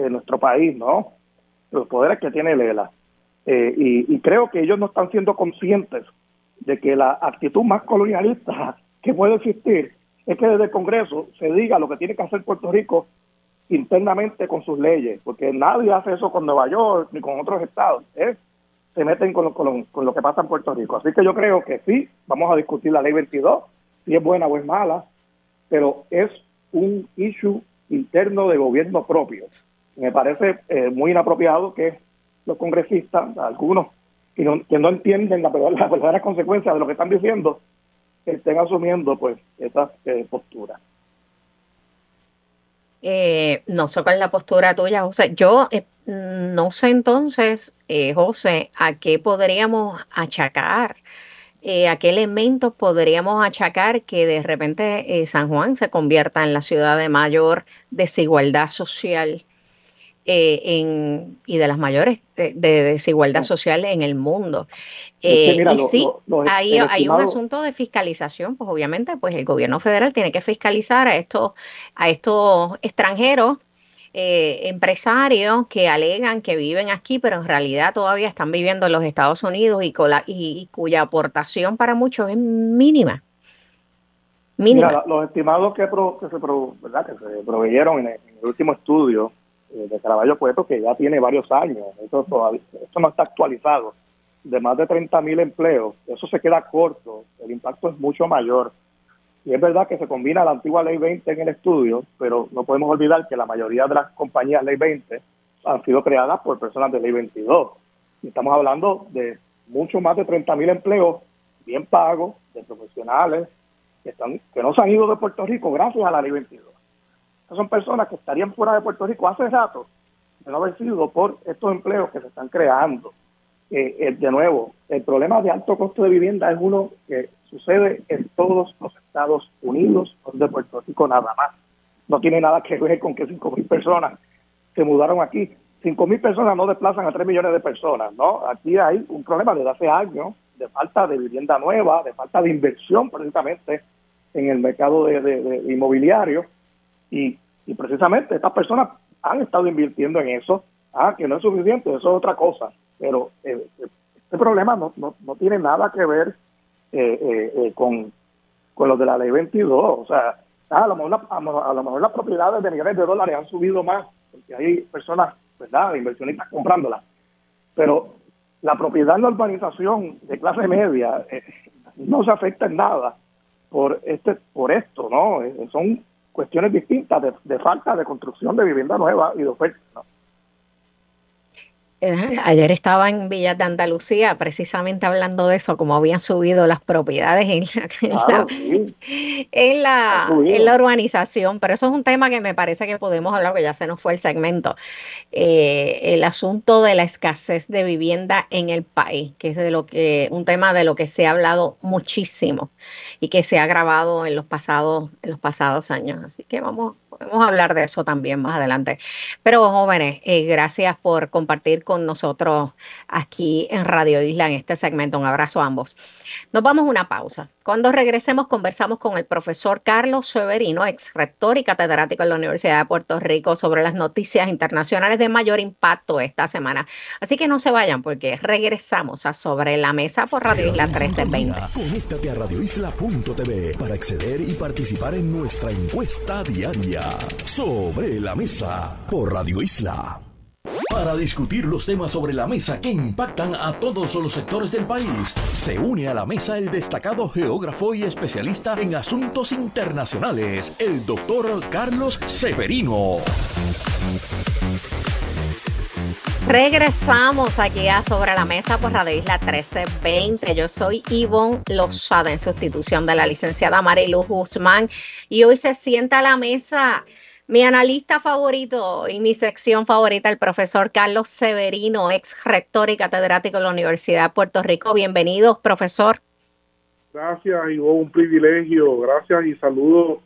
nuestro país, ¿no? Los poderes que tiene Lela. Y, y creo que ellos no están siendo conscientes de que la actitud más colonialista *laughs* que puede existir es que desde el Congreso se diga lo que tiene que hacer Puerto Rico internamente con sus leyes, porque nadie hace eso con Nueva York ni con otros estados, se meten con lo, con, lo, que pasa en Puerto Rico. Así que yo creo que sí, vamos a discutir la ley 22, si es buena o es mala, pero es un issue interno de gobierno propio. Me parece eh, muy inapropiado que los congresistas, algunos que no, que no entienden la, la verdadera consecuencia de lo que están diciendo, estén asumiendo pues esa eh, postura. Eh, no sé cuál es la postura tuya, José. Yo eh, no sé entonces, José, a qué podríamos achacar, a qué elementos podríamos achacar que de repente San Juan se convierta en la ciudad de mayor desigualdad social eh, en, y de las mayores de, desigualdad social en el mundo. Eh, y sí, hay, hay, un asunto de fiscalización, pues obviamente, pues el gobierno federal tiene que fiscalizar a estos, a estos extranjeros eh, empresarios que alegan que viven aquí, pero en realidad todavía están viviendo en los Estados Unidos y, y, cuya aportación para muchos es mínima. Mínima. los estimados que, se, ¿verdad? que se proveyeron en el último estudio eh, de Caraballo Puerto que ya tiene varios años. Eso, todavía, esto no está actualizado. De más de 30 mil empleos, eso se queda corto. El impacto es mucho mayor. Y es verdad que se combina la antigua Ley 20 en el estudio, pero no podemos olvidar que la mayoría de las compañías Ley 20 han sido creadas por personas de Ley 22. Y estamos hablando de mucho más de 30 mil empleos bien pagos, de profesionales que, están, que no se han ido de Puerto Rico gracias a la ley 22. Son personas que estarían fuera de Puerto Rico hace rato de no haber sido por estos empleos que se están creando. Eh, eh, de nuevo, el problema de alto costo de vivienda es uno que sucede en todos los Estados Unidos, de Puerto Rico nada más. No tiene nada que ver con que 5.000 personas se mudaron aquí. 5.000 personas no desplazan a 3 millones de personas, ¿no? Aquí hay un problema desde hace años de falta de vivienda nueva, de falta de inversión precisamente en el mercado de, inmobiliario y, precisamente estas personas han estado invirtiendo en eso, ah, que no es suficiente, eso es otra cosa, pero eh, este problema no, no, no, tiene nada que ver eh, eh, con, con lo de la ley 22, o sea, ah, a, lo mejor a, lo mejor las propiedades de millones de dólares han subido más, porque hay personas, ¿verdad?, inversionistas comprándolas, pero la propiedad en la urbanización de clase media eh, no se afecta en nada por este por esto, ¿no? Eh, son cuestiones distintas de, de, falta de construcción de vivienda nueva y de oferta. ¿no? Ayer estaba en Villa de Andalucía precisamente hablando de eso, como habían subido las propiedades en la, *laughs* en, la, urbanización, pero eso es un tema que me parece que podemos hablar, que ya se nos fue el segmento, eh, el asunto de la escasez de vivienda en el país, que es de lo que, un tema de lo que se ha hablado muchísimo y que se ha grabado en los pasados, en los pasados años. Así que vamos, podemos hablar de eso también más adelante. Pero jóvenes, eh, gracias por compartir con nosotros aquí en Radio Isla en este segmento. Un abrazo a ambos. Nos vamos a una pausa. Cuando regresemos conversamos con el profesor Carlos Severino, ex rector y catedrático en la Universidad de Puerto Rico, sobre las noticias internacionales de mayor impacto esta semana. Así que no se vayan porque regresamos a Sobre la Mesa por Radio Isla 1320. Conéctate a radioisla.tv para acceder y participar en nuestra encuesta diaria. Sobre la Mesa por Radio Isla. Para discutir los temas sobre la mesa que impactan a todos los sectores del país, se une a la mesa el destacado geógrafo y especialista en asuntos internacionales, el doctor Carlos Severino. Regresamos aquí a Sobre la Mesa por Radio Isla 1320. Yo soy Ivonne Lozada en sustitución de la licenciada Marilu Guzmán y hoy se sienta a la mesa mi analista favorito y mi sección favorita, el profesor Carlos Severino, ex rector y catedrático de la Universidad de Puerto Rico. Bienvenidos, profesor. Gracias, y un privilegio. Gracias y saludo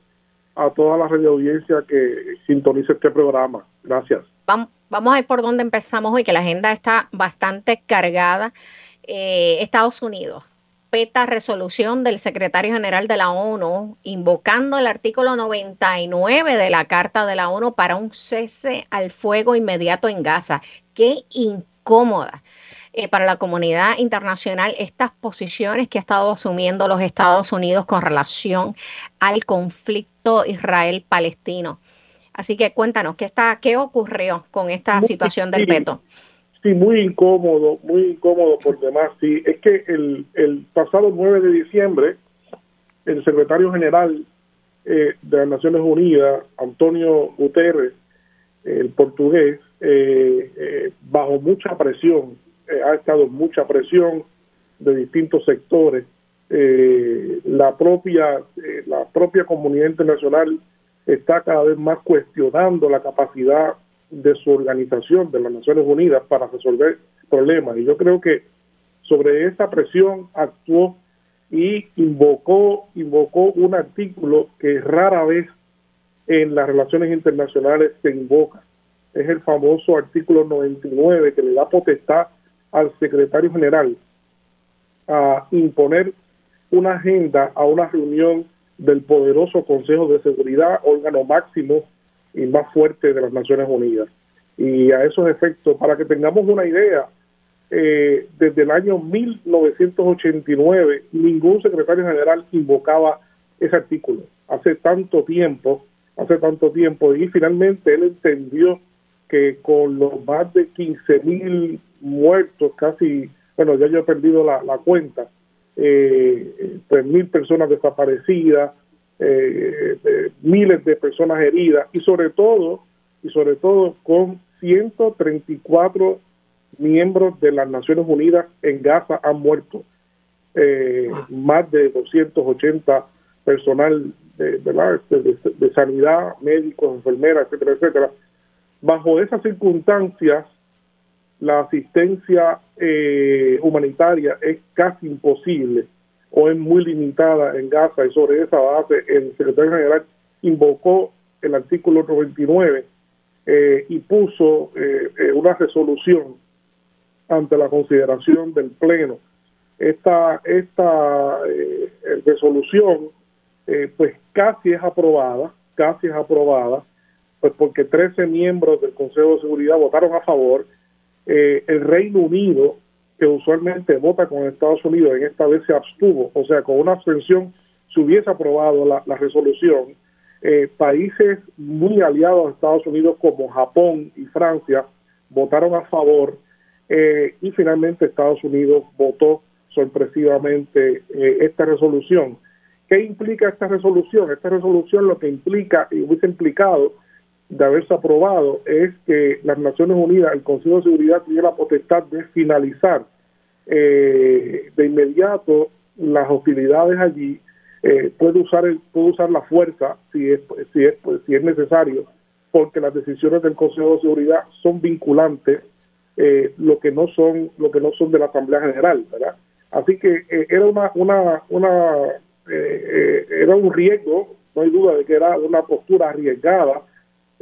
a toda la radio audiencia que sintoniza este programa. Gracias. Vamos, a ver por dónde empezamos hoy, que la agenda está bastante cargada. Eh, Estados Unidos respeta resolución del secretario general de la ONU invocando el artículo 99 de la Carta de la ONU para un cese al fuego inmediato en Gaza. Qué incómoda. Eh, para la comunidad internacional estas posiciones que ha estado asumiendo los Estados Unidos con relación al conflicto Israel-Palestino. Así que cuéntanos, ¿qué, está, qué ocurrió con esta situación del veto? Sí, muy incómodo, muy incómodo por demás. Sí, es que el, el pasado 9 de diciembre, el secretario general eh, de las Naciones Unidas, Antonio Guterres, el portugués, eh, eh, bajo mucha presión, ha estado mucha presión de distintos sectores. la propia la propia comunidad internacional está cada vez más cuestionando la capacidad de su organización de las Naciones Unidas para resolver problemas. Y yo creo que sobre esa presión actuó y invocó, invocó un artículo que rara vez en las relaciones internacionales se invoca. Es el famoso artículo 99 que le da potestad al secretario general a imponer una agenda a una reunión del poderoso Consejo de Seguridad, órgano máximo y más fuerte de las Naciones Unidas. Y a esos efectos, para que tengamos una idea, eh, desde el año 1989 ningún secretario general invocaba ese artículo. Hace tanto tiempo, hace tanto tiempo, y finalmente él entendió que con los más de 15 mil muertos, casi, bueno, ya yo he perdido la, cuenta, eh, mil personas desaparecidas, eh, miles de personas heridas y sobre todo, y sobre todo con 134 miembros de las Naciones Unidas en Gaza han muerto. eh, más de 280 personal de, este, de, sanidad, médicos, enfermeras, etcétera, etcétera. Bajo esas circunstancias, la asistencia eh, humanitaria es casi imposible o es muy limitada en Gaza y sobre esa base el secretario general invocó el artículo 99 eh, y puso eh, una resolución ante la consideración del Pleno. Esta, esta resolución pues casi es aprobada, casi es aprobada, pues porque 13 miembros del Consejo de Seguridad votaron a favor, eh, el Reino Unido, que usualmente vota con Estados Unidos, en esta vez se abstuvo, o sea, con una abstención se hubiese aprobado la, resolución. Eh, países muy aliados a Estados Unidos como Japón y Francia votaron a favor eh, y finalmente Estados Unidos votó sorpresivamente esta resolución. ¿Qué implica esta resolución? Esta resolución lo que implica y hubiese implicado de haberse aprobado es que las Naciones Unidas, el Consejo de Seguridad, tiene la potestad de finalizar eh, de inmediato las hostilidades allí, eh, puede usar el, puede usar la fuerza si es si es si es necesario, porque las decisiones del Consejo de Seguridad son vinculantes, eh, lo que no son lo que no son de la Asamblea General, ¿verdad? Así que era una una una era un riesgo, no hay duda de que era una postura arriesgada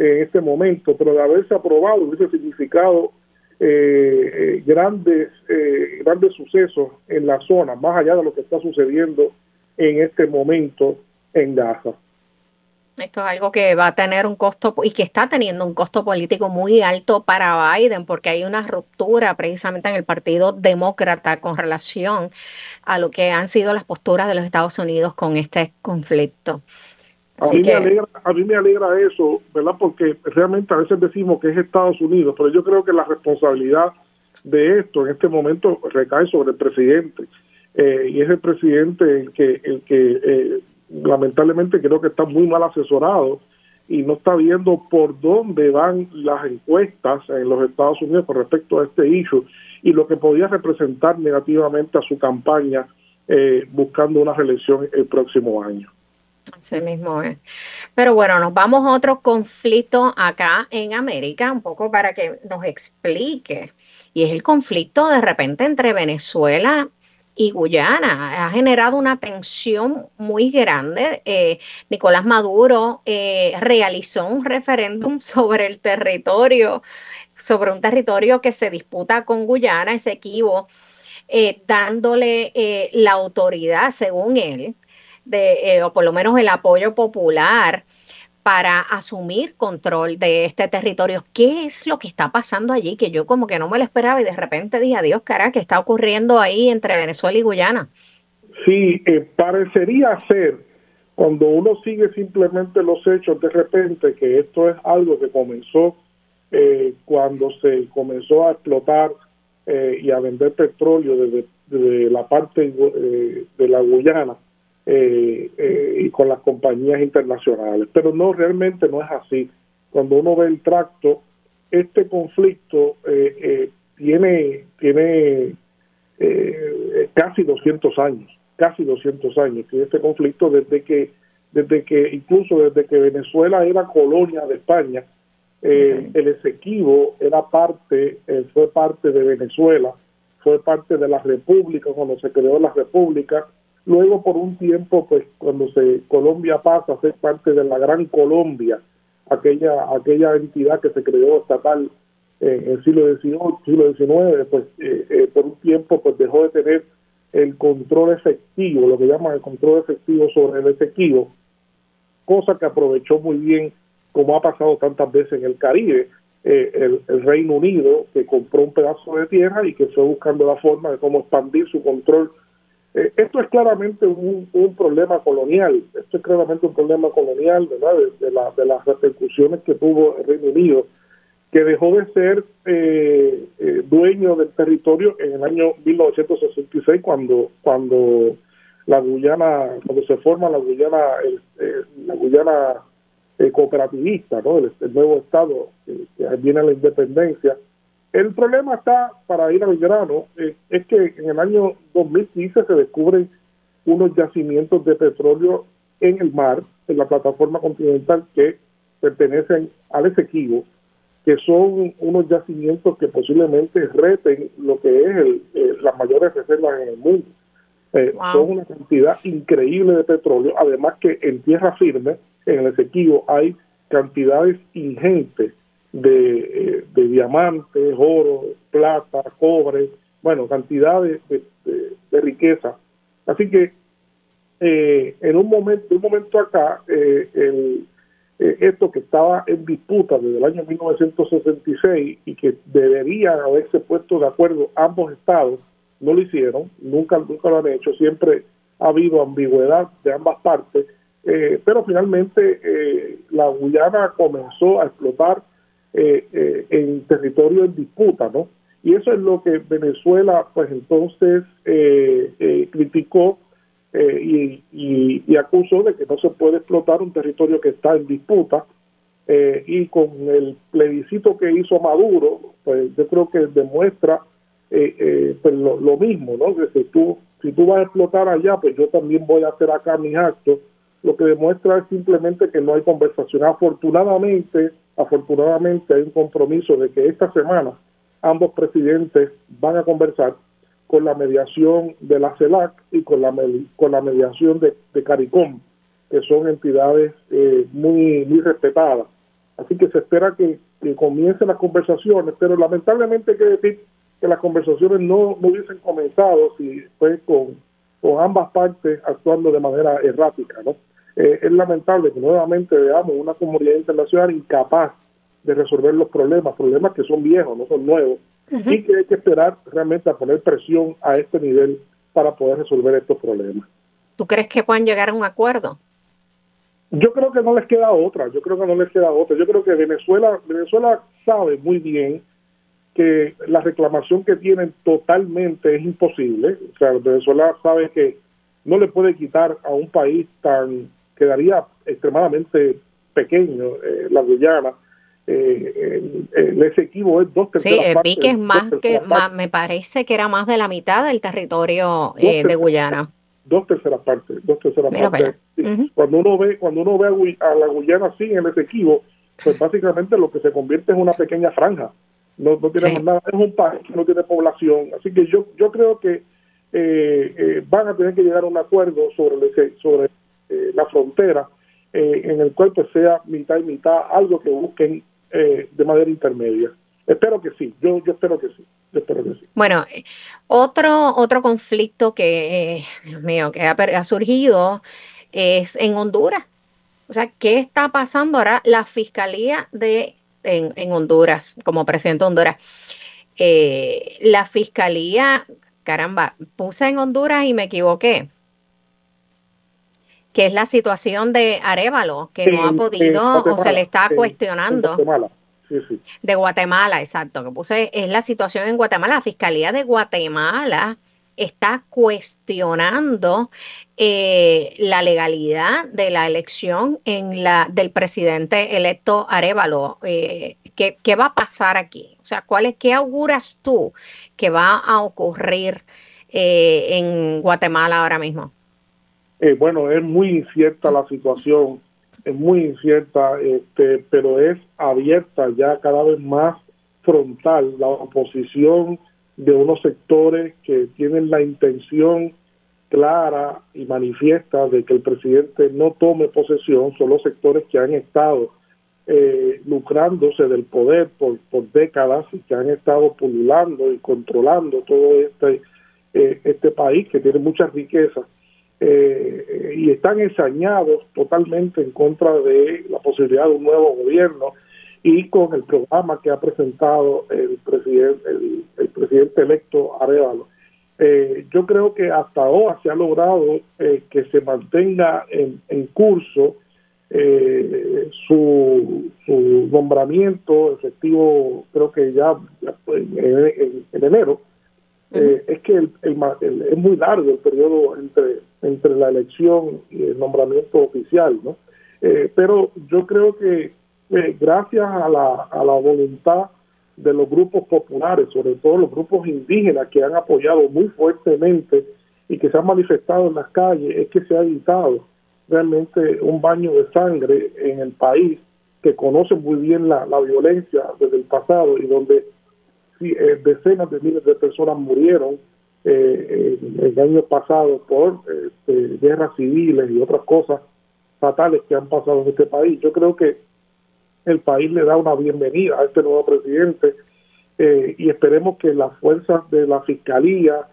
en este momento, pero de haberse aprobado hubiese significado eh, eh, grandes, eh, grandes sucesos en la zona, más allá de lo que está sucediendo en este momento en Gaza. Esto es algo que va a tener un costo y que está teniendo un costo político muy alto para Biden porque hay una ruptura precisamente en el Partido Demócrata con relación a lo que han sido las posturas de los Estados Unidos con este conflicto. A mí, me alegra, a mí me alegra eso, ¿verdad? Porque realmente a veces decimos que es Estados Unidos, pero yo creo que la responsabilidad de esto en este momento recae sobre el presidente. Eh, y es el presidente el que, el que eh, lamentablemente creo que está muy mal asesorado y no está viendo por dónde van las encuestas en los Estados Unidos con respecto a este issue y lo que podía representar negativamente a su campaña eh, buscando una reelección el próximo año. Así mismo es. Pero bueno, nos vamos a otro conflicto acá en América, un poco para que nos explique. Y es el conflicto de repente entre Venezuela y Guyana. Ha generado una tensión muy grande. Eh, Nicolás Maduro eh, realizó un referéndum *laughs* sobre el territorio, sobre un territorio que se disputa con Guyana, ese equivo, eh, dándole la autoridad, según él, de, eh, o por lo menos el apoyo popular para asumir control de este territorio. ¿Qué es lo que está pasando allí? Que yo como que no me lo esperaba y de repente dije, adiós, cara, ¿qué está ocurriendo ahí entre Venezuela y Guyana? Sí, eh, parecería ser, cuando uno sigue simplemente los hechos, de repente que esto es algo que comenzó eh, cuando se comenzó a explotar y a vender petróleo desde, la parte de la Guyana eh, eh, y con las compañías internacionales. Pero no, realmente no es así. Cuando uno ve el tracto, este conflicto eh, tiene, tiene casi 200 años, casi 200 años. Tiene este conflicto desde que, desde que incluso desde que Venezuela era colonia de España, el Esequibo era parte, fue parte de Venezuela, fue parte de la República cuando se creó la República Luego, por un tiempo, pues cuando se Colombia pasa a ser parte de la Gran Colombia, aquella aquella entidad que se creó estatal en el siglo XVIII, siglo XIX, pues eh, eh, por un tiempo pues dejó de tener el control efectivo, lo que llaman el control efectivo sobre el efectivo, cosa que aprovechó muy bien, como ha pasado tantas veces en el Caribe, eh, el, el, Reino Unido, que compró un pedazo de tierra y que fue buscando la forma de cómo expandir su control eh, esto es claramente un, problema colonial, esto es claramente un problema colonial, ¿verdad? De, de las repercusiones que tuvo el Reino Unido, que dejó de ser eh, eh, dueño del territorio en el año 1966 cuando cuando la Guyana, cuando se forma la Guyana, la Guyana cooperativista, ¿no? El, nuevo Estado que viene a la independencia El problema está, para ir al grano, eh, es que en el año 2015 se descubren unos yacimientos de petróleo en el mar, en la plataforma continental que pertenecen al Esequibo, que son unos yacimientos que posiblemente reten lo que es el, eh, las mayores reservas en el mundo. Eh, son una cantidad increíble de petróleo, además que en tierra firme, en el Esequibo, hay cantidades ingentes de, eh, de diamantes, oro, plata, cobre, bueno, cantidades de, riqueza. Así que en un momento, un momento acá, el, eh, esto que estaba en disputa desde el año 1966 y que deberían haberse puesto de acuerdo ambos estados, no lo hicieron, nunca, nunca lo han hecho, siempre ha habido ambigüedad de ambas partes, eh, pero finalmente eh, la Guyana comenzó a explotar en territorio en disputa, ¿no? Y eso es lo que Venezuela, pues entonces criticó eh, y, y, acusó de que no se puede explotar un territorio que está en disputa eh, y con el plebiscito que hizo Maduro, pues yo creo que demuestra eh, pues lo, mismo, ¿no? Que si tú, si tú vas a explotar allá, pues yo también voy a hacer acá mis actos. Lo que demuestra es simplemente que no hay conversación. Afortunadamente, afortunadamente hay un compromiso de que esta semana ambos presidentes van a conversar con la mediación de la CELAC y con la, con la mediación de, CARICOM, que son entidades eh, muy, muy respetadas. Así que se espera que, comiencen las conversaciones, pero lamentablemente hay que decir que las conversaciones no, hubiesen comenzado si fue con ambas partes actuando de manera errática. ¿no? Eh, es lamentable que nuevamente veamos una comunidad internacional incapaz de resolver los problemas, problemas que son viejos, no son nuevos, y que hay que esperar realmente a poner presión a este nivel para poder resolver estos problemas. ¿Tú crees que puedan llegar a un acuerdo? Yo creo que no les queda otra, yo creo que no les queda otra. Yo creo que Venezuela, Venezuela sabe muy bien que la reclamación que tienen totalmente es imposible. O sea, Venezuela sabe que no le puede quitar a un país tan, quedaría extremadamente pequeño, eh, la Guyana, eh, el, ese equivo es dos terceras sí, partes. Sí, es más que, me parece que era más de la mitad del territorio eh, de Guyana. Dos terceras partes, dos terceras partes. Cuando uno ve, cuando uno ve a, la Guyana así en ese equivo, pues básicamente lo que se convierte en una pequeña franja. No, no tiene nada, es un país que no tiene población. Así que yo, yo creo que eh, van a tener que llegar a un acuerdo sobre, sobre la frontera en el cual pues sea mitad y mitad, algo que busquen eh, de manera intermedia. Espero que sí, yo, yo espero que sí. Bueno, otro, otro conflicto que, eh, Dios mío, que ha, surgido es en Honduras. O sea, ¿qué está pasando ahora? La Fiscalía de en, Honduras, como presidente de Honduras. Eh, la Fiscalía, caramba, puse en Honduras y me equivoqué que es la situación de Arevalo, que no ha podido o se le está cuestionando. De Guatemala, exacto, que puse, es la situación en Guatemala. La Fiscalía de Guatemala está cuestionando eh, la legalidad de la elección en la, del presidente electo Arevalo. Eh, ¿qué, ¿qué, va a pasar aquí? O sea, ¿cuál es, ¿qué auguras tú que va a ocurrir eh, en Guatemala ahora mismo? Eh, bueno, es muy incierta la situación, es muy incierta, este, pero es abierta ya cada vez más frontal la oposición de unos sectores que tienen la intención clara y manifiesta de que el presidente no tome posesión, son los sectores que han estado eh, lucrándose del poder por, por décadas y que han estado pululando y controlando todo este, eh, este país que tiene muchas riquezas eh, y están ensañados totalmente en contra de la posibilidad de un nuevo gobierno y con el programa que ha presentado el presidente el, presidente electo Arevalo. Eh, yo creo que hasta ahora se ha logrado eh, que se mantenga en, en curso eh, su, su, nombramiento efectivo, creo que ya, en, enero, eh, es que el, es muy largo el periodo entre, entre la elección y el nombramiento oficial, ¿no? Eh, pero yo creo que eh, gracias a la, a la voluntad de los grupos populares, sobre todo los grupos indígenas que han apoyado muy fuertemente y que se han manifestado en las calles, es que se ha evitado realmente un baño de sangre en el país que conoce muy bien la, violencia desde el pasado y donde eh, decenas de miles de personas murieron eh, el año pasado por este, guerras civiles y otras cosas fatales que han pasado en este país. Yo creo que el país le da una bienvenida a este nuevo presidente eh, y esperemos que las fuerzas de la fiscalía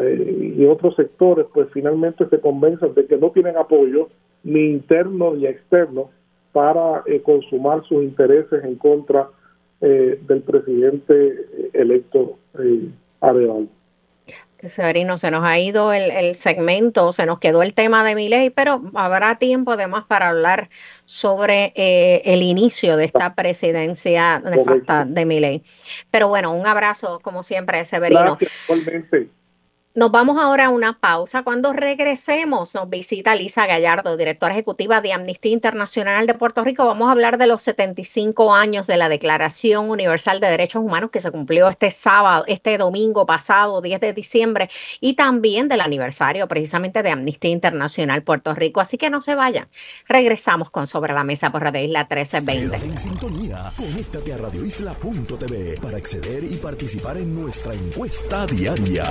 eh, y otros sectores pues finalmente se convenzan de que no tienen apoyo ni interno ni externo para eh, consumar sus intereses en contra del presidente electo eh, Severino, se nos ha ido el, segmento, se nos quedó el tema de mi ley, pero habrá tiempo además para hablar sobre eh, el inicio de esta presidencia nefasta de mi ley. Pero bueno, un abrazo como siempre, Severino. Nos vamos ahora a una pausa. Cuando regresemos, nos visita Lisa Gallardo, directora ejecutiva de Amnistía Internacional de Puerto Rico. Vamos a hablar de los 75 años de la Declaración Universal de Derechos Humanos que se cumplió este sábado, este domingo pasado, 10 de diciembre, y también del aniversario precisamente de Amnistía Internacional Puerto Rico. Así que no se vayan. Regresamos con Sobre la Mesa por Radio Isla 1320. en sintonía. Conéctate a radioisla.tv para acceder y participar en nuestra encuesta diaria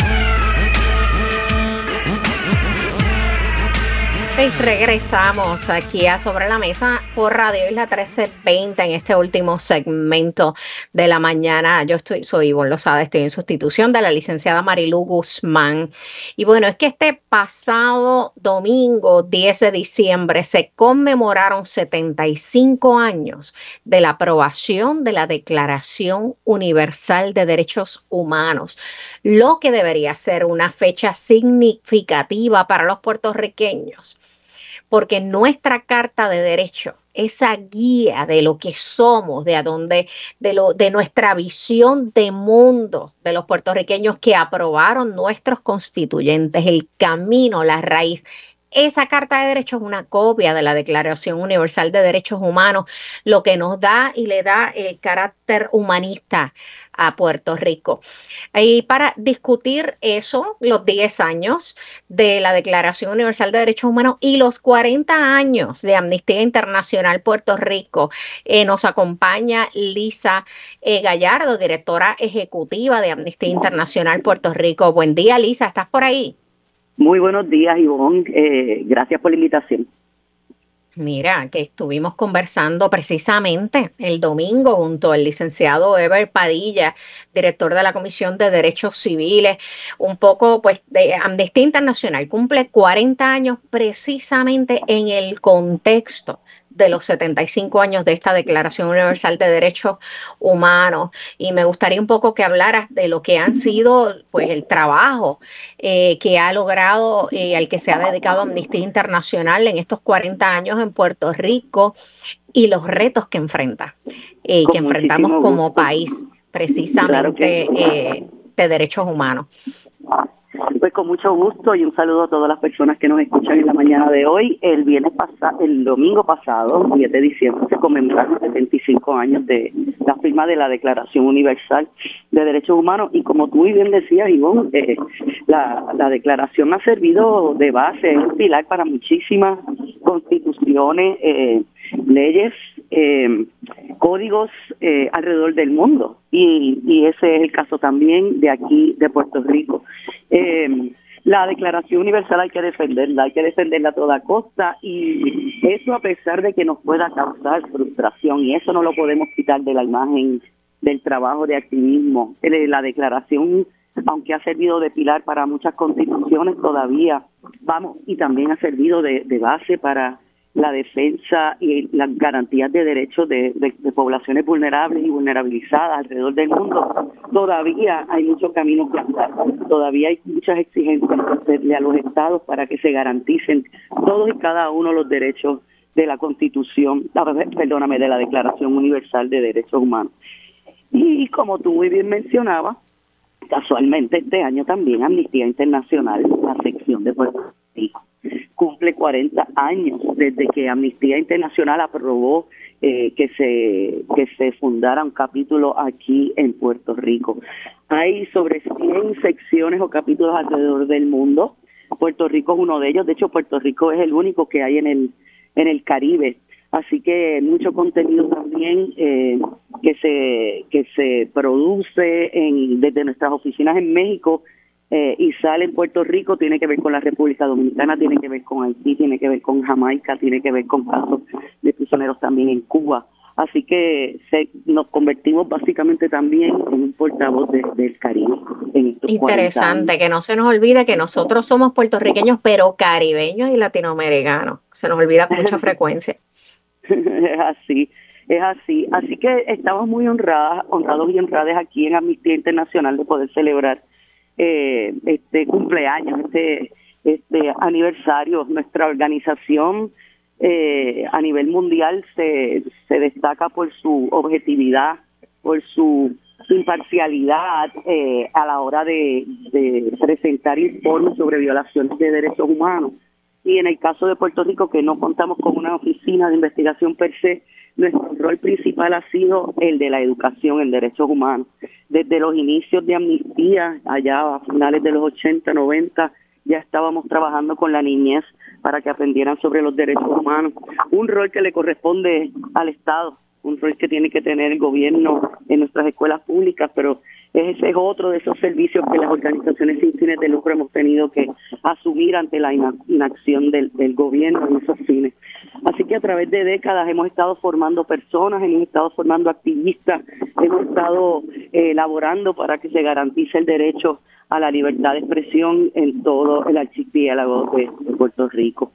Regresamos aquí a Sobre la Mesa por Radio Isla 1320 en este último segmento de la mañana. Yo estoy, soy Ivonne Lozada, estoy en sustitución de la licenciada Marilu Guzmán. Y bueno, es que este pasado domingo 10 de diciembre se conmemoraron 75 años de la aprobación de la Declaración Universal de Derechos Humanos, lo que debería ser una fecha significativa para los puertorriqueños porque nuestra carta de derecho, esa guía de lo que somos, de a dónde, de lo, de nuestra visión de mundo de los puertorriqueños que aprobaron nuestros constituyentes, el camino, la raíz, esa Carta de Derechos es una copia de la Declaración Universal de Derechos Humanos, lo que nos da y le da el carácter humanista a Puerto Rico. Y para discutir eso, los 10 años de la Declaración Universal de Derechos Humanos y los 40 años de Amnistía Internacional Puerto Rico, eh, nos acompaña Lisa eh, Gallardo, directora ejecutiva de Amnistía Internacional Puerto Rico. Buen día, Lisa, ¿estás por ahí? Muy buenos días, Ivonne. Eh, gracias por la invitación. Mira, que estuvimos conversando precisamente el domingo junto al licenciado Ever Padilla, director de la Comisión de Derechos Civiles, un poco pues de Amnistía Internacional, cumple 40 años precisamente en el contexto de los 75 años de esta Declaración Universal de Derechos Humanos. Y me gustaría un poco que hablaras de lo que han sido pues el trabajo eh, que ha logrado eh, al que se ha dedicado Amnistía Internacional en estos 40 años en Puerto Rico y los retos que enfrenta y eh, que enfrentamos como país precisamente de derechos humanos. Pues con mucho gusto y un saludo a todas las personas que nos escuchan en la mañana de hoy. El viernes pasado, el domingo pasado, 10 de diciembre, se conmemoraron 75 años de la firma de la Declaración Universal de Derechos Humanos y como tú muy bien decías, Ivonne, eh, la, la declaración ha servido de base, es un pilar para muchísimas constituciones, eh, leyes, eh, códigos eh, alrededor del mundo y, y, ese es el caso también de aquí de Puerto Rico. Eh, la Declaración Universal hay que defenderla, hay que defenderla a toda costa y eso a pesar de que nos pueda causar frustración y eso no lo podemos quitar de la imagen del trabajo de activismo. Eh, la Declaración aunque ha servido de pilar para muchas constituciones todavía, vamos, y también ha servido de base para la defensa y las garantías de derechos de, poblaciones vulnerables y vulnerabilizadas alrededor del mundo, todavía hay mucho camino que andar, todavía hay muchas exigencias a los estados para que se garanticen todos y cada uno los derechos de la Constitución, perdóname, de la Declaración Universal de Derechos Humanos. Y como tú muy bien mencionabas, casualmente este año también Amnistía Internacional, la sección de Puerto Cumple 40 años desde que Amnistía Internacional aprobó eh, que se que se fundara un capítulo aquí en Puerto Rico. Hay sobre 100 secciones o capítulos alrededor del mundo. Puerto Rico es uno de ellos. De hecho, Puerto Rico es el único que hay en el en el Caribe. Así que mucho contenido también eh, que se que se produce en, desde nuestras oficinas en México eh, y sale en Puerto Rico tiene que ver con la República Dominicana, tiene que ver con Haití, tiene que ver con Jamaica, tiene que ver con casos de prisioneros también en Cuba. Así que se, nos convertimos básicamente también en un portavoz del Caribe. Interesante, que no se nos olvide que nosotros somos puertorriqueños, pero caribeños y latinoamericanos. Se nos olvida con mucha *laughs* frecuencia. es así, es así. Así que estamos muy honradas, honrados y honradas aquí en Amnistía Internacional de poder celebrar eh, este cumpleaños, este, este aniversario. Nuestra organización eh, a nivel mundial se, se destaca por su objetividad, por su imparcialidad eh, a la hora de, de presentar informes sobre violaciones de derechos humanos. Y en el caso de Puerto Rico, que no contamos con una oficina de investigación per se, nuestro rol principal ha sido el de la educación en derechos humanos. Desde los inicios de amnistía, allá a finales de los 80, 90, ya estábamos trabajando con la niñez para que aprendieran sobre los derechos humanos. Un rol que le corresponde al Estado, un rol que tiene que tener el gobierno en nuestras escuelas públicas, pero ese es otro de esos servicios que las organizaciones sin fines de lucro hemos tenido que asumir ante la inacción del, gobierno en esos fines. Así que a través de décadas hemos estado formando personas, hemos estado formando activistas, hemos estado eh, elaborando para que se garantice el derecho a la libertad de expresión en todo el archipiélago de Puerto Rico.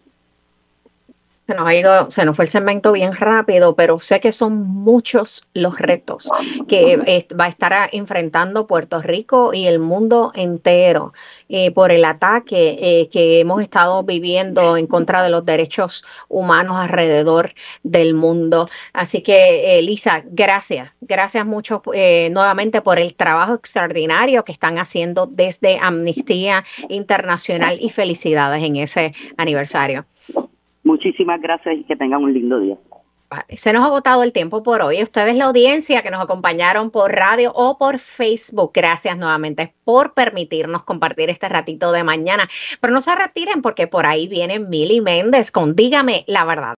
Se nos ha ido, se nos fue el segmento bien rápido, pero sé que son muchos los retos que va a estar enfrentando Puerto Rico y el mundo entero eh, por el ataque eh, que hemos estado viviendo en contra de los derechos humanos alrededor del mundo. Así que, Elisa, gracias, gracias mucho eh, nuevamente por el trabajo extraordinario que están haciendo desde Amnistía Internacional y felicidades en ese aniversario. Muchísimas gracias y que tengan un lindo día. se nos ha agotado el tiempo por hoy. Ustedes, la audiencia que nos acompañaron por radio o por Facebook, gracias nuevamente por permitirnos compartir este ratito de mañana. Pero no se retiren porque por ahí viene Mili Méndez con Dígame la verdad.